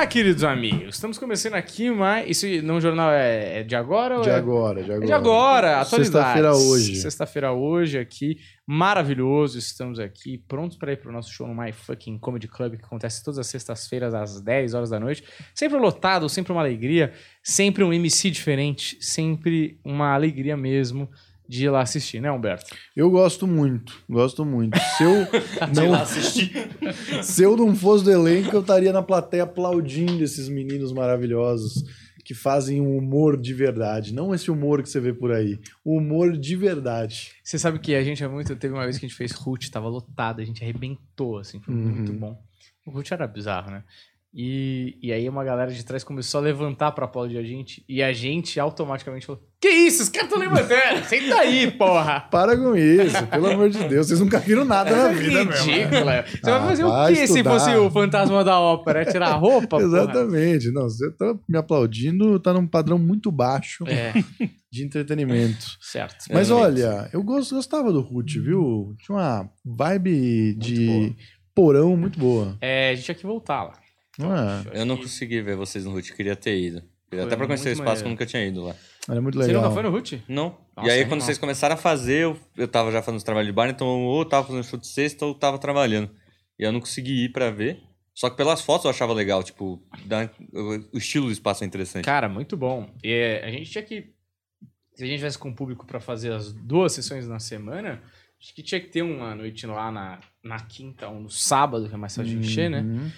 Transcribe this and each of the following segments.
Olá, queridos amigos. Estamos começando aqui mais. Isso no jornal é, é de agora ou De é... agora, de agora. É de agora. Sexta-feira hoje. Sexta-feira hoje aqui, maravilhoso. Estamos aqui prontos para ir pro nosso show no My Fucking Comedy Club, que acontece todas as sextas-feiras às 10 horas da noite. Sempre lotado, sempre uma alegria, sempre um MC diferente, sempre uma alegria mesmo de ir lá assistir, né, Humberto? Eu gosto muito, gosto muito. Se eu não, assistir. se eu não fosse do elenco, eu estaria na plateia aplaudindo esses meninos maravilhosos que fazem um humor de verdade. Não esse humor que você vê por aí. O humor de verdade. Você sabe que a gente é muito. Teve uma vez que a gente fez Root, tava lotado, a gente arrebentou, assim, foi Uhum. muito bom. O Root era bizarro, né? E, e aí uma galera de trás começou a levantar pra aplaudir a gente, e a gente automaticamente falou: Que isso? Os caras estão levantando! Senta aí, porra! Para com isso, pelo amor de Deus. Vocês nunca viram nada na vida, meu irmão. Ridículo. é. Você Ah, vai fazer o vai quê se estudar. fosse o fantasma da ópera? É tirar a roupa? porra? Exatamente. Não, você tá me aplaudindo, tá num padrão muito baixo É, de entretenimento. certo. Mas É, olha, eu gostava do Ruth, viu? Tinha uma vibe de boa. porão muito boa. É, a gente tinha que voltar lá. Não é? Eu não consegui ver vocês no Root, queria ter ido. Foi até pra conhecer o muito espaço que eu maneiro. nunca tinha ido lá. Era muito Você legal. nunca foi no Root? Não. Nossa, e aí, é quando animal. vocês começaram a fazer, eu, eu tava já fazendo os trabalhos de bar, então ou eu tava fazendo show de sexta ou tava trabalhando. E eu não consegui ir pra ver. Só que pelas fotos eu achava legal, tipo, da- o, o estilo do espaço é interessante. Cara, muito bom. E, é, a gente tinha que. Se a gente tivesse com o público pra fazer as duas sessões na semana, acho que tinha que ter uma noite lá na, na quinta ou no sábado, que é mais fácil de encher, né? Uhum.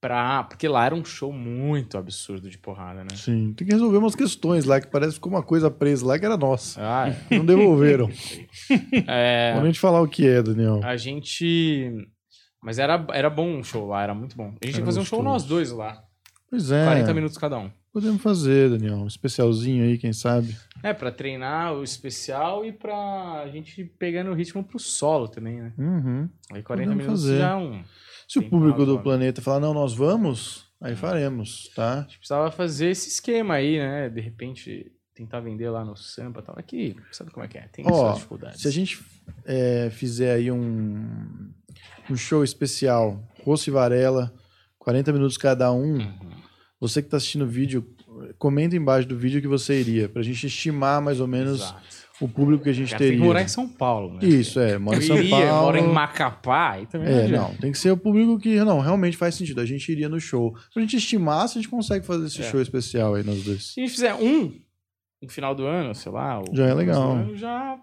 Pra, porque lá era um show muito absurdo de porrada, né? Sim, tem que resolver umas questões lá, que parece que ficou uma coisa presa lá que era nossa. Ah, é. Não devolveram. É, Vou nem te falar o que é, Daniel. a gente. Mas era, era bom o show lá, era muito bom. A gente tinha que fazer um show nós dois lá. Pois é. 40 minutos cada um. Podemos fazer, Daniel. Um especialzinho aí, quem sabe. É, pra treinar o especial e pra gente pegando o ritmo pro solo também, né? Uhum. Aí 40 Podemos minutos fazer. já é um. Se o Tem público do razoável. planeta falar, não, nós vamos, aí faremos, tá? A gente precisava fazer esse esquema aí, né? De repente, tentar vender lá no Sampa e tal. Aqui, sabe como é que é? Tem Ó, suas dificuldades. Se a gente é, fizer aí um, um show especial, Rosso e Varela, 40 minutos cada um, Uhum. você que está assistindo o vídeo, comenta embaixo do vídeo que você iria, pra gente estimar mais ou menos Exato. O público que a gente Já tem teria. que morar em São Paulo, né? Isso, é, mora em São iria, Paulo. mora em Macapá, aí também É, adianta. não, tem que ser o público que não, realmente faz sentido. A gente iria no show. Pra gente estimar se a gente consegue fazer esse É. show especial aí nós dois. Se a gente fizer um no final do ano, sei lá. Já é legal. ano, já.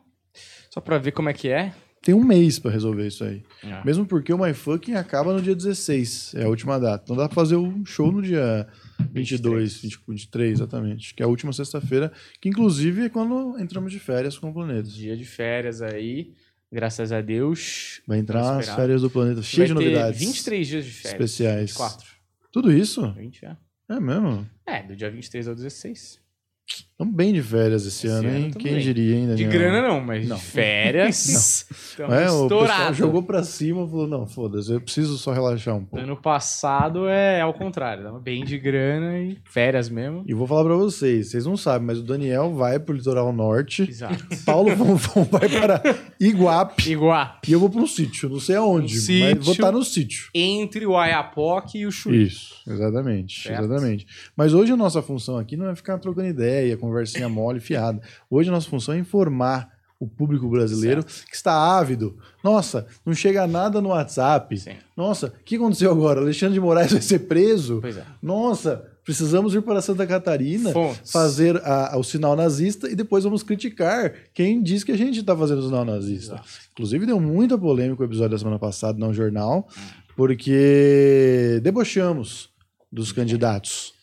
Só pra ver como é que é. Tem um mês pra resolver isso aí. É. Mesmo porque o My Fucking acaba no dia 16, é a última data. Então dá pra fazer um show no dia 22, 20, 23, exatamente. Que é a última sexta-feira, que inclusive é quando entramos de férias com o planeta. Dia de férias aí, graças a Deus. Vai entrar as férias do planeta, cheio de novidades. 23 dias de férias. especiais. 24. Tudo isso? 20, é. É mesmo? É, do dia 23 ao 16. Estamos bem de férias esse, Esse ano, ano hein? Quem bem. diria ainda? De grana não, mas Não. de férias. Estamos É, o pessoal jogou pra cima e falou: não, foda-se, eu preciso só relaxar um pouco. Ano passado é ao contrário, tava bem de grana e férias mesmo. E vou falar pra vocês, vocês não sabem, mas o Daniel vai pro litoral norte, Exato. Paulo Fonfon vai para Iguape Igual. e eu vou pra um sítio, não sei aonde, Um mas sítio. vou estar no sítio. Entre o Ayapoque e o Chuí. Isso, exatamente, Certo. exatamente. Mas hoje a nossa função aqui não é ficar trocando ideia, conversinha mole, fiada. Hoje a nossa função é informar o público brasileiro que está ávido. Nossa, não chega nada no WhatsApp. Sim. Nossa, o que aconteceu agora? Alexandre de Moraes vai ser preso? É. Nossa, precisamos ir para Santa Catarina Fontes. fazer a- o sinal nazista e depois vamos criticar quem diz que a gente está fazendo o sinal nazista. Inclusive, deu muita polêmica o episódio da semana passada no jornal, porque debochamos dos candidatos.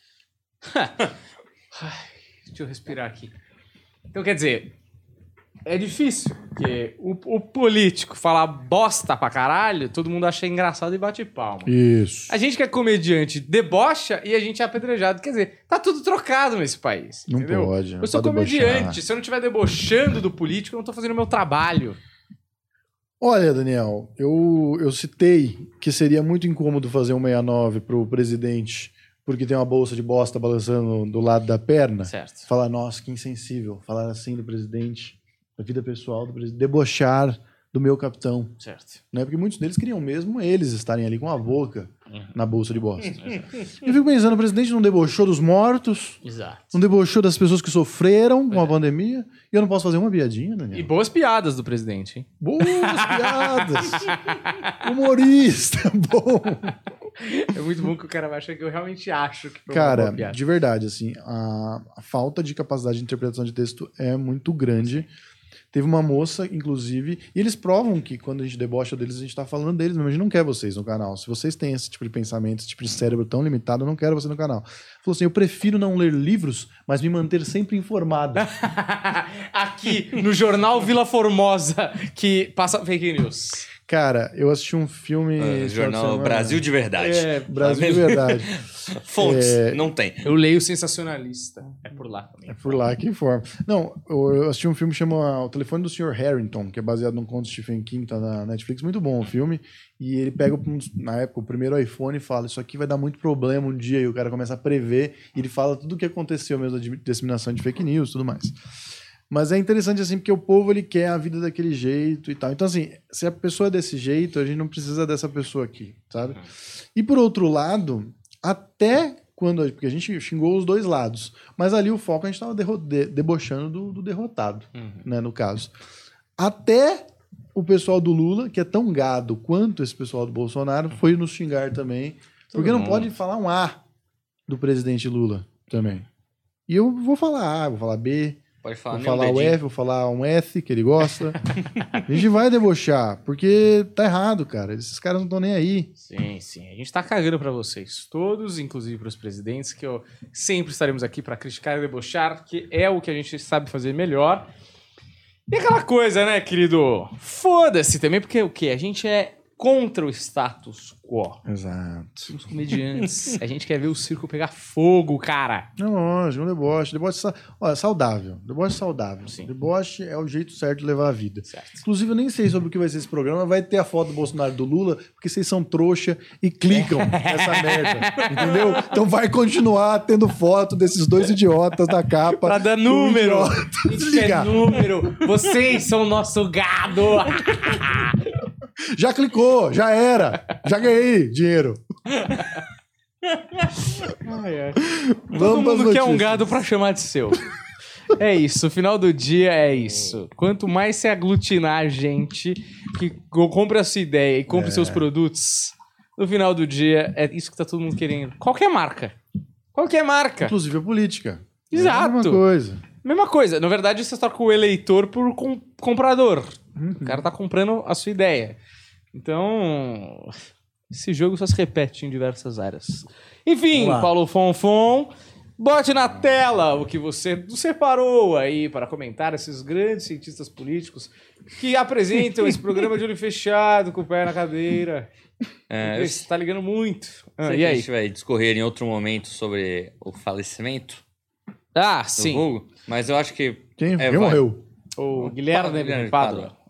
Deixa eu respirar aqui. Então, quer dizer, é difícil, porque o, o político falar bosta pra caralho, todo mundo acha engraçado e bate palma. Isso. A gente que é comediante debocha e a gente é apedrejado. Quer dizer, tá tudo trocado nesse país. Não entendeu? pode. não Eu sou comediante. debochar. Se eu não estiver debochando do político, eu não tô fazendo o meu trabalho. Olha, Daniel, eu, eu citei que seria muito incômodo fazer um 69 pro presidente, porque tem uma bolsa de bosta balançando do lado da perna. Certo. Falar, nossa, que insensível. Falar assim do presidente, da vida pessoal do presidente. Debochar do meu capitão. Certo. Né? Porque muitos deles queriam mesmo eles estarem ali com a boca Uhum. na bolsa de bosta. Eu fico pensando, o presidente não debochou dos mortos, Exato. não debochou das pessoas que sofreram com a pandemia, e eu não posso fazer uma piadinha, Daniel? E boas piadas do presidente, hein? Boas piadas! Humorista, bom! É muito bom que o cara vai achar que eu realmente acho que foi Cara, de verdade, assim, a, a falta de capacidade de interpretação de texto é muito grande. Teve uma moça, inclusive, e eles provam que quando a gente debocha deles, a gente tá falando deles, mas a gente não quer vocês no canal. Se vocês têm esse tipo de pensamento, esse tipo de cérebro tão limitado, eu não quero você no canal. Falou assim: eu prefiro não ler livros, mas me manter sempre informado. Aqui no jornal Vila Formosa, que passa fake news. Cara, eu assisti um filme. De jornal. Brasil de Verdade. É, Brasil de verdade. Fontes, É. não tem. Eu leio sensacionalista. É por lá também. É por lá que informa. Não, eu eu assisti um filme que chama O Telefone do Sr. Harrington, que é baseado num conto de Stephen King, tá na Netflix. Muito bom o filme. E ele pega, um na época, o primeiro iPhone e fala: Isso aqui vai dar muito problema um dia. E o cara começa a prever. E ele fala tudo o que aconteceu mesmo, da disseminação de fake news e tudo mais. Mas é interessante, assim, porque o povo ele quer a vida daquele jeito e tal. Então, assim, se a pessoa é desse jeito, a gente não precisa dessa pessoa aqui, sabe? E por outro lado, até quando. Porque a gente xingou os dois lados. Mas ali o foco a gente estava debochando do, do derrotado, Uhum. né, no caso. Até o pessoal do Lula, que é tão gado quanto esse pessoal do Bolsonaro, foi nos xingar também. Porque não mundo. pode falar um A do presidente Lula também. E eu vou falar A, vou falar B, Pode falar vou falar o. F, vou falar um S que ele gosta. a gente vai debochar, porque tá errado, cara. Esses caras não estão nem aí. Sim, sim. A gente tá cagando pra vocês todos, inclusive pros presidentes, que eu sempre estaremos aqui pra criticar e debochar, que é o que a gente sabe fazer melhor. E aquela coisa, né, querido? Foda-se também, porque o quê? A gente é contra o status quo. Exato. Somos comediantes. a gente quer ver o circo pegar fogo, cara. Não, lógico, um deboche. Deboche sa... Olha, saudável. Deboche saudável. Sim. Deboche é o jeito certo de levar a vida. Certo. Inclusive, eu nem sei sobre o que vai ser esse programa. Vai ter a foto do Bolsonaro e do Lula, porque vocês são trouxa e clicam nessa merda. Entendeu? Então vai continuar tendo foto desses dois idiotas na capa. Pra dar Um número. quer Desligar. número. Vocês são o nosso gado. Já clicou, já era. Já ganhei dinheiro. Ai, ai. Vamos Todo mundo quer um gado pra chamar de seu. É isso, o final do dia é isso. Quanto mais você aglutinar a gente que co- compre a sua ideia e compre É. seus produtos, no final do dia é isso que tá todo mundo querendo. Qualquer marca. Qualquer marca. Inclusive a política. Exato. É a mesma coisa. Mesma coisa. Na verdade, você troca o eleitor por com- comprador. Uhum. O cara tá comprando a sua ideia. Então, esse jogo só se repete em diversas áreas. Enfim. Paulo Fonfon, bote na tela o que você separou aí para comentar esses grandes cientistas políticos que apresentam esse programa de olho fechado, com o pé na cadeira. É, você tá ligando muito. Ah, e que a aí? gente vai discorrer em outro momento sobre o falecimento Ah, do sim. vulgo, mas eu acho que Quem, É, quem morreu? O Guilherme Guilherme Pádua. Pádua.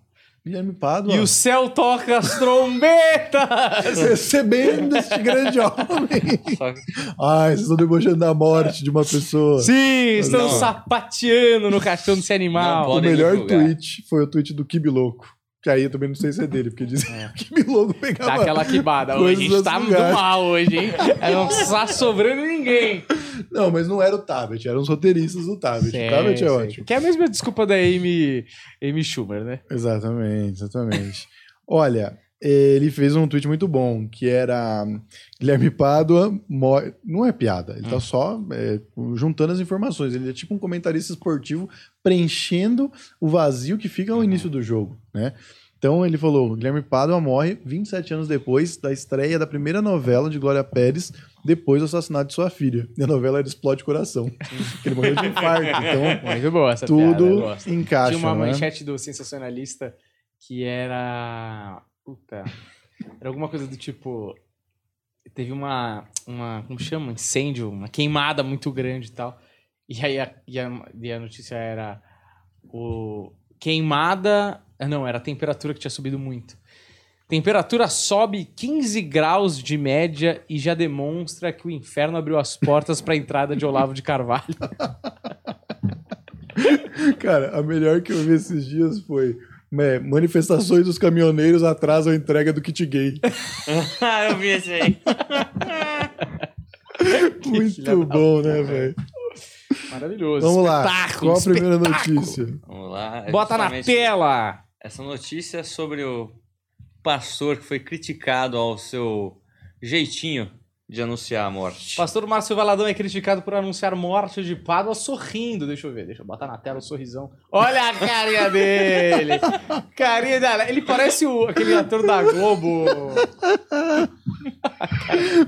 Guilherme Pádua. E o céu toca as trombetas! Recebendo este grande homem. só Ai, vocês estão debochando da morte de uma pessoa. Sim, estamos Não. sapateando no caixão desse animal. O melhor tweet foi o tweet do Kibi Louco. Que aí eu também não sei se é dele, porque dizem que o Kibi Louco pegava. Dá aquela quibada. Hoje a gente tá muito mal hoje, hein? Não tá sobrando ninguém. Não, mas não era o Tablet, eram os roteiristas do Tablet. o Tablet é ótimo. Que é a mesma desculpa da Amy, Amy Schumer, né? Exatamente, exatamente. Olha, ele fez um tweet muito bom, que era Guilherme Pádua, mo- não é piada, ele Hum. tá só é, juntando as informações. Ele é tipo um comentarista esportivo preenchendo o vazio que fica ao início do jogo, né? Então ele falou: Guilherme Pádua morre 27 anos depois da estreia da primeira novela de Glória Pérez, depois do assassinato de sua filha. E a novela era Explode Coração. ele morreu de infarto. Então, Muito boa essa piada, tudo gosto. encaixa. Tinha uma né? manchete do Sensacionalista que era... Puta... Era alguma coisa do tipo... Teve uma... uma como chama? Incêndio, uma queimada muito grande e tal. E aí a, e a, e a notícia era... O... Queimada... Não, era a temperatura que tinha subido muito. Temperatura sobe 15 graus de média e já demonstra que o inferno abriu as portas para a entrada de Olavo de Carvalho. Cara, a melhor que eu vi esses dias foi manifestações dos caminhoneiros atrasam a entrega do kit gay. Ah, eu vi esse aí. Muito bom, né, velho? Maravilhoso. Vamos lá. Espetáculo, Qual a primeira espetáculo. notícia? Vamos lá. É Bota na tela. Essa notícia é sobre o pastor que foi criticado ao seu jeitinho de anunciar a morte. Pastor Márcio Valadão é criticado por anunciar morte de Pádua sorrindo. Deixa eu ver, deixa eu botar na tela o sorrisão. Olha a carinha dele! carinha dela. Ele parece o, aquele ator da Globo.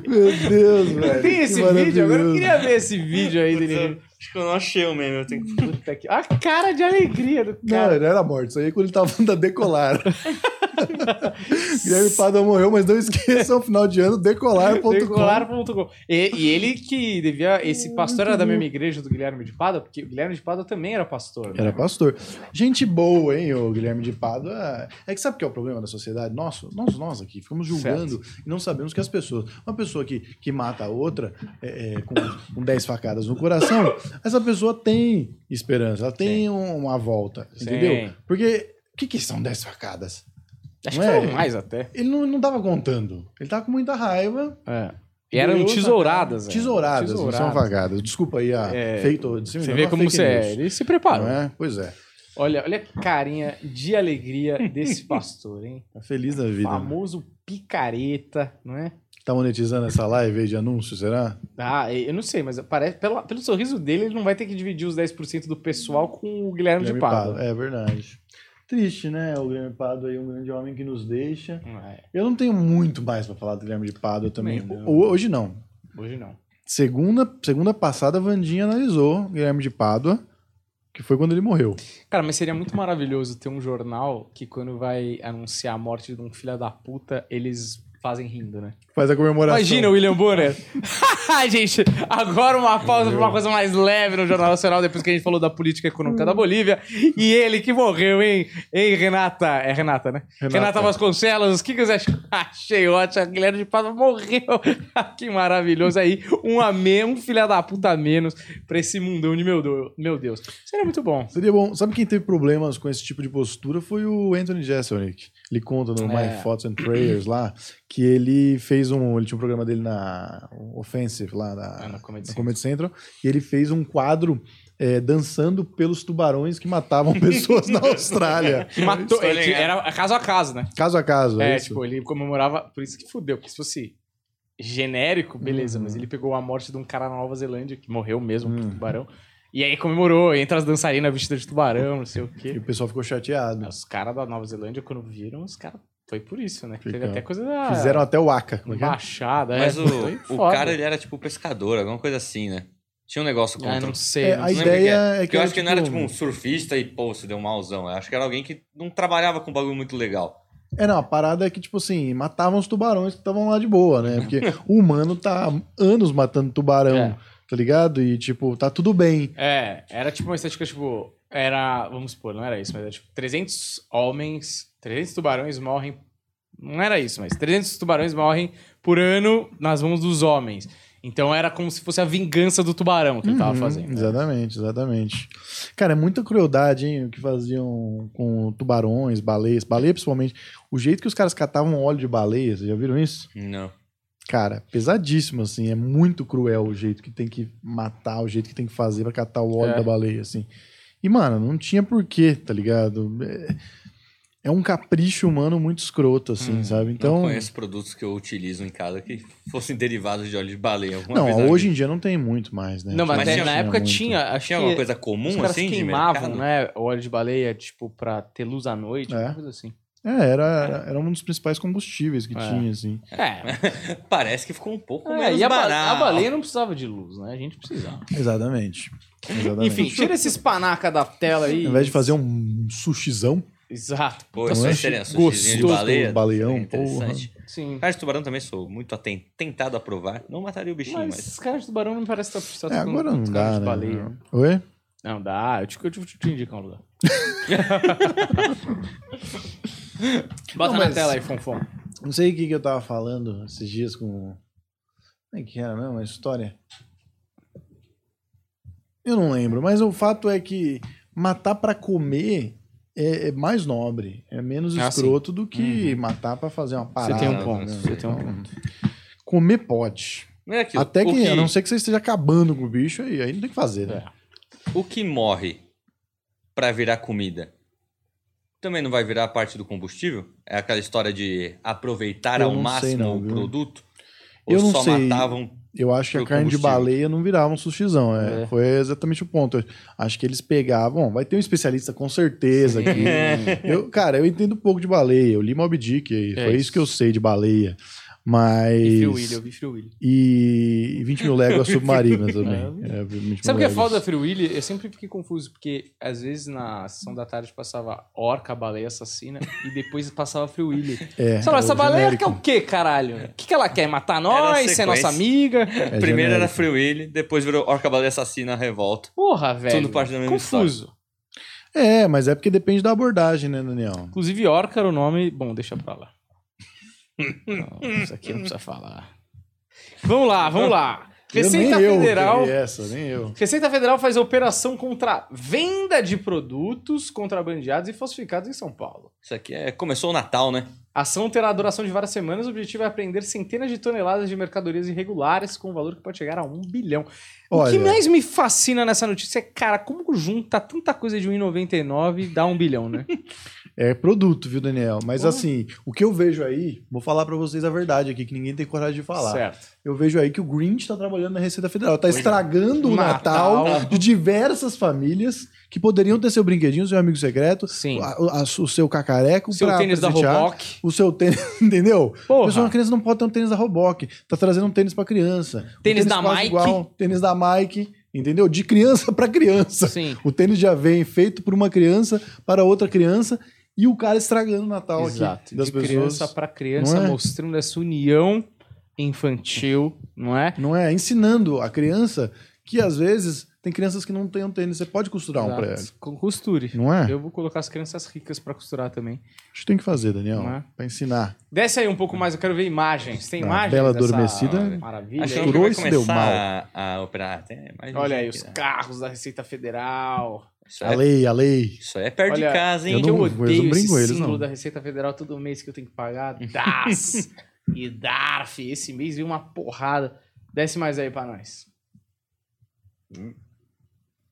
Meu Deus, velho. Tem esse vídeo? Agora eu queria ver esse vídeo aí dele. Acho que eu não achei o meme, eu tenho que... Puta que... A cara de alegria do cara. não era morte. Isso aí é quando ele tava da Decolar. Guilherme Padua morreu, mas não esqueçam, final de ano, decolar.com. Decolar.com. E, e ele que devia. Esse pastor era da mesma igreja do Guilherme de Pádua, porque o Guilherme de Pádua também era pastor. né? Era pastor. Gente boa, hein, o Guilherme de Pádua. É que sabe o que é o problema da sociedade? Nossa, nós, nós aqui ficamos julgando e não sabemos que as pessoas. Uma pessoa que, que mata a outra é, é, com, com 10 facadas no coração, essa pessoa tem esperança, ela tem um- uma volta, Sim. entendeu? Porque o que, que são 10 facadas? Acho Não que é? foram mais até. Ele não, não tava contando. Ele tava com muita raiva. E eram Deu, tesouradas. né? Tesouradas, não são vagadas. Desculpa aí a É, feito de cima, Você vê uma como você é. Ele se preparou. É? Pois é. Olha, olha a carinha de alegria desse pastor, hein? Tá feliz da vida. Famoso picareta, não é? Tá monetizando essa live aí de anúncio, será? Ah, eu não sei, mas parece, pelo, pelo sorriso dele, ele não vai ter que dividir os 10% do pessoal com o Guilherme, de Pádua. É verdade. Triste, né? O Guilherme Pádua aí, um grande homem que nos deixa. É, Eu não tenho muito mais pra falar do Guilherme de Pádua também. Não. Ho- Hoje não. hoje não. Segunda, segunda passada, a Vandinha analisou o Guilherme de Pádua, que foi quando ele morreu. Cara, mas seria muito maravilhoso ter um jornal que quando vai anunciar a morte de um filho da puta, eles fazem rindo, né? Faz a comemoração. Imagina o William Bonner. Gente, agora uma pausa pra uma coisa mais leve no Jornal Nacional, depois que a gente falou da política econômica da Bolívia. E ele que morreu, hein? Hein, Renata? É Renata, né? Renata, Renata. Vasconcelos, o que, que você achou? Achei ótimo. A Guilherme de Pádua morreu. que maravilhoso aí. Um a menos, um filho da puta a menos pra esse mundão de meu, do- meu Deus. Seria muito bom. Seria bom. Sabe quem teve problemas com esse tipo de postura foi o Anthony Jeselnik. Ele conta no É. My Thoughts and Prayers lá que ele fez um. Ele tinha um programa dele na Offensive lá na, Ah, na Comedy na Central. Comedy Central. E ele fez um quadro é, dançando pelos tubarões que matavam pessoas na Austrália. Que matou. Ele- era caso a caso, né? Caso a caso. É, É, isso? tipo, ele comemorava. Por isso que fudeu, porque se fosse genérico, beleza, Uhum. mas ele pegou a morte de um cara na Nova Zelândia, que morreu mesmo Uhum. por tubarão. E aí comemorou, entre as dançarinas vestidas de tubarão, não sei o E quê. o pessoal ficou chateado. Os caras da Nova Zelândia, quando viram, os caras. Foi por isso, né? Teve Fica- até coisa da. Fizeram até o Aka. Como é que é? Embaixada, Mas é. o, o cara, ele era tipo pescador, alguma coisa assim, né? Tinha um negócio Ah, contra. não sei. É, não a ideia que é Porque que eu era, acho que não era tipo, tipo um surfista e, pô, se deu um malzão. Eu acho que era alguém que não trabalhava com um bagulho muito legal. É, não, a parada é que, tipo assim, matavam os tubarões que estavam lá de boa, né? Porque o humano tá anos matando tubarão, É. tá ligado? E, tipo, tá tudo bem. É, era tipo uma estética, tipo, era, vamos supor, não era isso, mas era tipo 300 homens, 300 tubarões morrem, não era isso, mas 300 tubarões morrem por ano nas mãos dos homens. Então era como se fosse a vingança do tubarão que ele tava Uhum, fazendo. né? Exatamente, exatamente. Cara, é muita crueldade, hein? O que faziam com tubarões, baleias, baleia principalmente. O jeito que os caras catavam óleo de baleia, vocês já viram isso? Não. Cara, pesadíssimo, assim. É muito cruel o jeito que tem que matar, o jeito que tem que fazer pra catar o óleo É. da baleia, assim. E, mano, não tinha porquê, tá ligado? É, é um capricho humano muito escroto, assim, Hum, sabe? Não Então. conheço produtos que eu utilizo em casa que fossem derivados de óleo de baleia. Não, hoje em dia não tem muito mais, né? Não, mas, Mas tinha- na época muito. tinha, acho Tinha que alguma coisa os comum caras assim de queimavam, mercado? né, o óleo de baleia, tipo, pra ter luz à noite, É. alguma coisa assim. É, era, era, era um dos principais combustíveis que É. tinha, assim. É, Parece que ficou um pouco é, menos e a, banal. a baleia não precisava de luz, né? A gente precisava. Exatamente. Exatamente. Enfim, tira esses panaca da tela aí. Ao invés de fazer um sushizão, Exato. Pô, Não essa é? seria sushizinho de Gostoso, baleia. baleão, é interessante. Sim. Cara de tubarão também sou muito tentado a provar. Não mataria o bichinho, Mas mas... esses caras de tubarão não me parece estar só é, agora não dá, de né? baleia. Oi? Não dá, eu te, eu te, eu te indico um lugar. Bota Não, na tela aí, Fonfon. Não sei o que, que eu tava falando esses dias com. Como é que era mesmo a história? Eu não lembro, mas o fato é que matar pra comer é, é mais nobre, é menos Ah, escroto do que matar pra fazer uma Você parada. tem um né? ponto. Você tem um Então, ponto. Comer pode. Não é aquilo. Até o que, a não ser que você esteja acabando com o bicho, aí, aí não tem que fazer, né? O que morre pra virar comida também não vai virar parte do combustível? É aquela história de aproveitar Eu ao máximo não, o produto? Eu Ou não só sei. matavam Eu acho que a carne de baleia não virava um sushizão. É. É. Foi exatamente o ponto. Eu Acho que eles pegavam. Bom, vai ter um especialista com certeza aqui. Eu, cara, eu entendo um pouco de baleia. Eu li Mob Dick. e É foi isso. isso. que eu sei de baleia. Mas. Vi Free Willy, eu vi Free Willy. E e 20 mil léguas submarinas também. É, 20 mil Sabe o que é foda da Free Willy? Eu sempre fiquei confuso, porque às vezes na sessão da tarde passava orca, baleia assassina, e depois passava Free Willy. É, Você fala, é essa baleia genérico. quer o quê, caralho? O que, que ela quer? Matar nós? Ser nossa amiga? É Primeiro era genérico. Free Willy, depois virou Orca Baleia Assassina Revolta. Porra, velho. Tudo parte da mesma Confuso. É, mas é porque depende da abordagem, né, Daniel? Inclusive, orca era o nome... Bom, deixa pra lá. Não, isso aqui não precisa falar. Vamos lá, vamos lá. Eu Receita nem eu Federal... queria essa, nem eu. Receita Federal faz operação contra venda de produtos contrabandeados e falsificados em São Paulo. Isso aqui é. Começou o Natal, né? A ação terá duração de várias semanas. O objetivo é apreender centenas de toneladas de mercadorias irregulares com um valor que pode chegar a um bilhão. O que Olha. mais me fascina nessa notícia é, cara, como junta tanta coisa de 1,99 e dá um bilhão, né? É produto, viu, Daniel? Mas assim, o que eu vejo aí, vou falar pra vocês a verdade aqui, que ninguém tem coragem de falar. Certo. Eu vejo aí que o Grinch tá trabalhando na Receita Federal. Tá Pois é. estragando o Natal, Natal. de diversas famílias que poderiam ter seu brinquedinho, seu amigo secreto, Sim. a- a- o seu cacareco, O seu tênis da Roboc. O seu tênis, entendeu? Porra. Pessoal, uma criança não pode ter um tênis da Roboc. Tá trazendo um tênis pra criança. Um Tênis da Mike. tênis da Mike, entendeu? De criança pra criança. Sim. O tênis já vem feito por uma criança para outra criança e o cara estragando o Natal Exato. aqui das de pessoas. criança para criança, é? mostrando essa união infantil, não é? Não é? Ensinando a criança que às vezes tem crianças que não têm um tênis, você pode costurar um pra ela. Exato. Com costure. Não é? Eu vou colocar as crianças ricas pra costurar também. Acho que tem que fazer, Daniel, é? Pra ensinar. Desce aí um pouco mais, eu quero ver imagens. Tem Ah, imagens? Bela dessa Adormecida. Maravilha. Aí? que vai e deu começar a, a operar. Olha aí, gente os aqui, né? carros da Receita Federal. Isso A é, lei, a lei. isso é perto Olha, de casa, hein? eu que não- eu eu não odeio brinco esse eles, símbolo não. da Receita Federal todo mês que eu tenho que pagar. DAS e DARF. Esse mês veio uma porrada. Desce mais aí pra nós.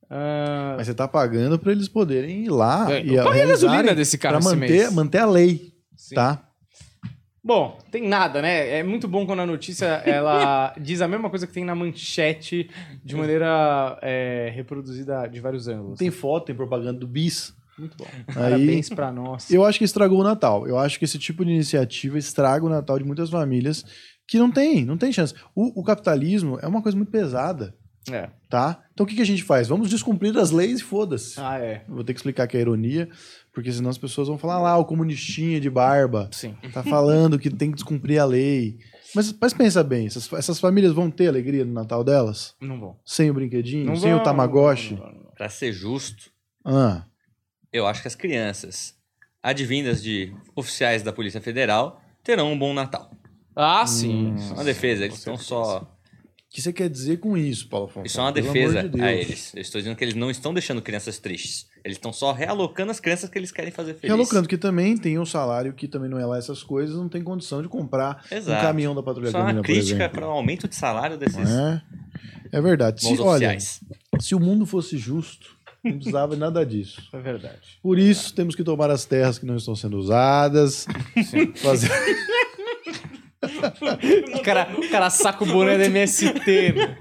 Ah, Mas você tá pagando pra eles poderem ir lá É, e eu paguei a gasolina desse carro pra esse manter, mês. manter a lei, sim. tá? Bom, tem nada, né? É muito bom quando a notícia ela diz a mesma coisa que tem na manchete de maneira é, reproduzida de vários ângulos. Tem foto, tem propaganda do bis. Muito bom. Aí- Parabéns pra nós. Eu acho que estragou o Natal. Eu acho que esse tipo de iniciativa estraga o Natal de muitas famílias que não tem, não tem chance. O, o capitalismo é uma coisa muito pesada, É. tá? Então o que, que a gente faz? Vamos descumprir as leis e foda-se. Ah, é. Eu Vou ter que explicar que é ironia, porque senão as pessoas vão falar lá, o comunistinha de barba Sim. tá falando que tem que descumprir a lei. Mas, mas pensa bem, essas, essas famílias vão ter alegria no Natal delas? Não vão. Sem o brinquedinho? Não sem vão, o Tamagotchi? não não. Pra ser justo, Ah, eu acho que as crianças advindas de oficiais da Polícia Federal terão um bom Natal. Ah, sim. É uma defesa, eles estão só. O que você quer dizer com isso, Paulo Afonso? Isso é uma Pelo defesa de a Deus. eles. Eu estou dizendo que eles não estão deixando crianças tristes. Eles estão só realocando as crianças que eles querem fazer felizes. Realocando que também tem um salário que também não é lá essas coisas, não tem condição de comprar Exato. um caminhão da Patrulha Isso é uma crítica para o aumento de salário desses É, é verdade. Se, olha, se o mundo fosse justo, não precisava de nada disso. É verdade. Por isso, temos que tomar as terras que não estão sendo usadas, fazer... O cara, o cara saca o boné do MST, né?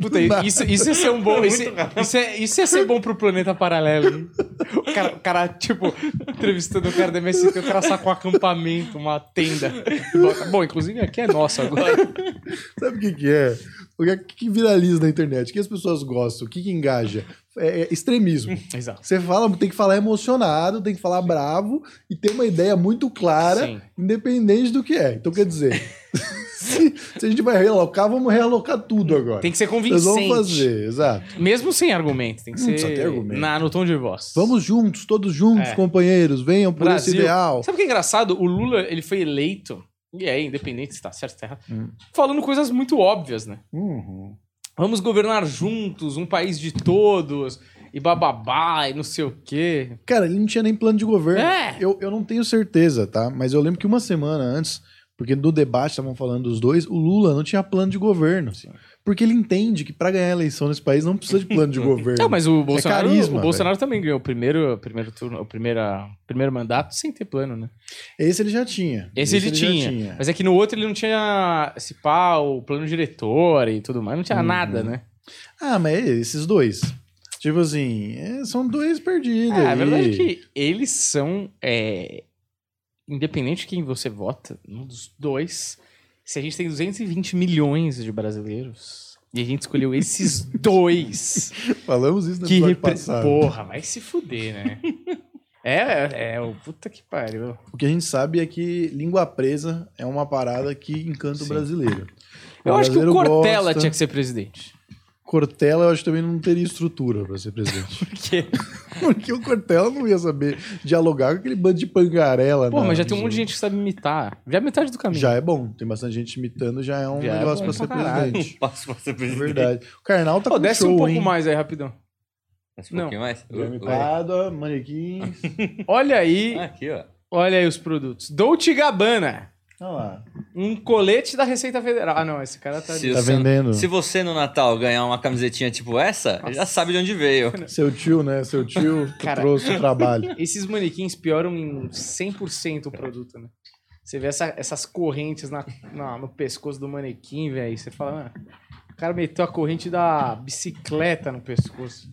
Puta, isso, isso ia ser um bom. Isso, isso, é, isso ia ser bom pro planeta paralelo. hein? O cara, o cara, tipo, entrevistando o cara do MST, o cara saca um acampamento, uma tenda. Bom, inclusive aqui é nosso agora. Sabe o que, que é? O que, é- que viraliza na internet? O que as pessoas gostam? O que, que engaja? É, é extremismo. Exato. Você fala, tem que falar emocionado, tem que falar bravo e ter uma ideia muito clara, Sim. independente do que é. Então, quer dizer, se, se a gente vai realocar, vamos realocar tudo agora. Tem que ser Nós convincente. vamos fazer, exato. Mesmo sem argumento, tem que Não ser precisa ter argumento. Na, no tom de voz. Vamos juntos, todos juntos, É. companheiros, venham por esse Brasil. ideal. Sabe o que é engraçado? O Lula, ele foi eleito, e é independente se tá certo ou tá errado, Hum. falando coisas muito óbvias, né? Uhum. Vamos governar juntos, um país de todos. e bababá, e não sei o quê. Cara, ele não tinha nem plano de governo. É. Eu, eu não tenho certeza, tá? Mas eu lembro que uma semana antes, porque no debate estavam falando dos dois, o Lula não tinha plano de governo. Sim. Porque ele entende que pra ganhar a eleição nesse país não precisa de plano de governo. Não, mas o Bolsonaro, carisma, o Bolsonaro também ganhou o primeiro, primeiro turno, o primeira, primeiro mandato sem ter plano, né? Esse ele já tinha. Esse, ele, já tinha. Mas é que no outro ele não tinha esse o plano diretor e tudo mais. Não tinha Uhum. nada, né? Ah, mas esses dois. Tipo assim, é, são dois perdidos. É, a aí. verdade é que eles são. é, independente de quem você vota, um dos dois. Se a gente tem 220 milhões de brasileiros e a gente escolheu esses dois Falamos isso no que repre... passado. Porra, vai se fuder, né? é, é, é o puta que pariu. O que a gente sabe é que língua presa é uma parada que encanta o Sim. brasileiro. Eu acho que o brasileiro Cortella gosta. tinha que ser presidente. Cortella, eu acho que também não teria estrutura pra ser presidente. Porque, Porque o Cortella não ia saber dialogar com aquele bando de pangarela. pô, mas já tem um monte de gente que sabe imitar. Já é metade do caminho. Já é bom. Tem bastante gente imitando, já é um Já é negócio bom pra ser pra caralho. presidente. Passo pra ser É presidente. verdade. O Karnal tá Pô, com desce show, um pouco hein? mais aí, rapidão. Mas um Não. pouquinho mais? Guilherme Oi. Pádua, manequins. Olha aí, aqui, ó. olha aí os produtos. Dolce Gabbana. Olha lá. Um colete da Receita Federal. Ah, não, esse cara tá... Se Tá você- vendendo. Se você no Natal ganhar uma camisetinha tipo essa, já sabe de onde veio. Seu tio, né? Seu tio Cara. trouxe o trabalho. Esses manequins pioram em 100% o produto, né? Você vê essa- essas correntes na, na- no pescoço do manequim, velho. Você fala, ah, o cara meteu a corrente da bicicleta no pescoço.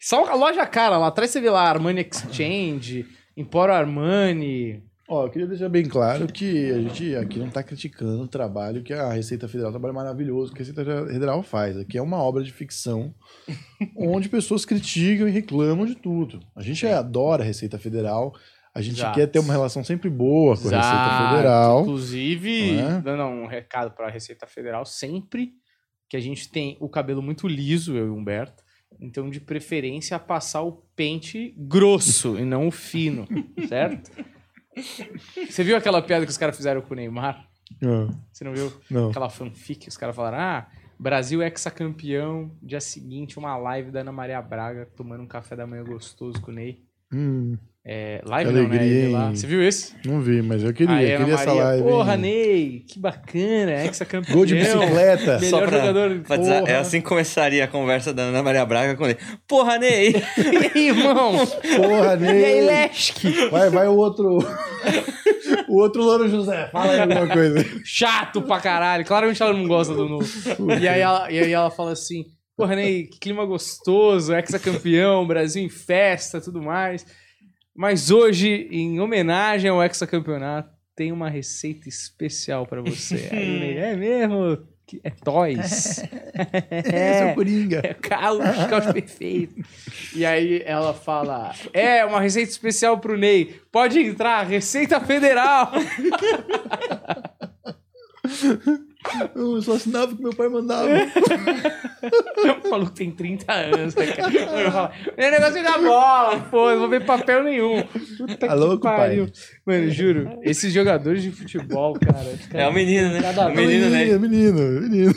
Só a loja cara, lá atrás você vê lá Armani Exchange, Emporo Armani. Ó, eu queria deixar bem claro que a gente aqui não tá criticando o trabalho que a Receita Federal, o trabalho maravilhoso que a Receita Federal faz. Aqui é uma obra de ficção onde pessoas criticam e reclamam de tudo. A gente adora a Receita Federal, a gente Exato. quer ter uma relação sempre boa com a Receita Exato. Federal. Inclusive, é? dando um recado para a Receita Federal, sempre que a gente tem o cabelo muito liso, eu e o Humberto, então de preferência passar o pente grosso e não o fino, certo? Você viu aquela piada que os caras fizeram com o Neymar? Ah, Você não viu não. aquela fanfic? Os caras falaram, ah, Brasil ex-campeão, dia seguinte uma live da Ana Maria Braga tomando um café da manhã gostoso com o Ney. Hum, É, live Que não, né? alegria? Você viu esse? não vi, mas eu queria, Ana queria essa live. Porra, hein? Ney, que bacana, ex-campeão. Gol de bicicleta. Melhor Só pra- jogador. Pra dizer, é assim que começaria a conversa da Ana Maria Braga com ele. Porra, Ney! E aí, irmão? Porra, E aí, Ney. Lesk? Vai, vai o outro. o outro Louro José. Fala aí alguma coisa. Chato pra caralho. Claramente ela não gosta do novo. E aí ela, e aí ela fala assim: Porra, Ney, que clima gostoso, ex-campeão, Brasil em festa, tudo mais. Mas hoje, em homenagem ao ex-campeonato, tem uma receita especial pra você. Aí o Ney, é mesmo? É toys. É, seu Coringa. É caos, caos perfeito. E aí ela fala: É, uma receita especial pro Ney. Pode entrar, Receita Federal. Eu só assinava o que meu pai mandava. o maluco tem 30 anos, né, cara? Eu falo, É negócio da bola, pô, não vou ver papel nenhum. Puta Tá louco, pai? Mano, juro, esses jogadores de futebol, cara. É o menino, né? Cada o menino, né? menino, menino, menino.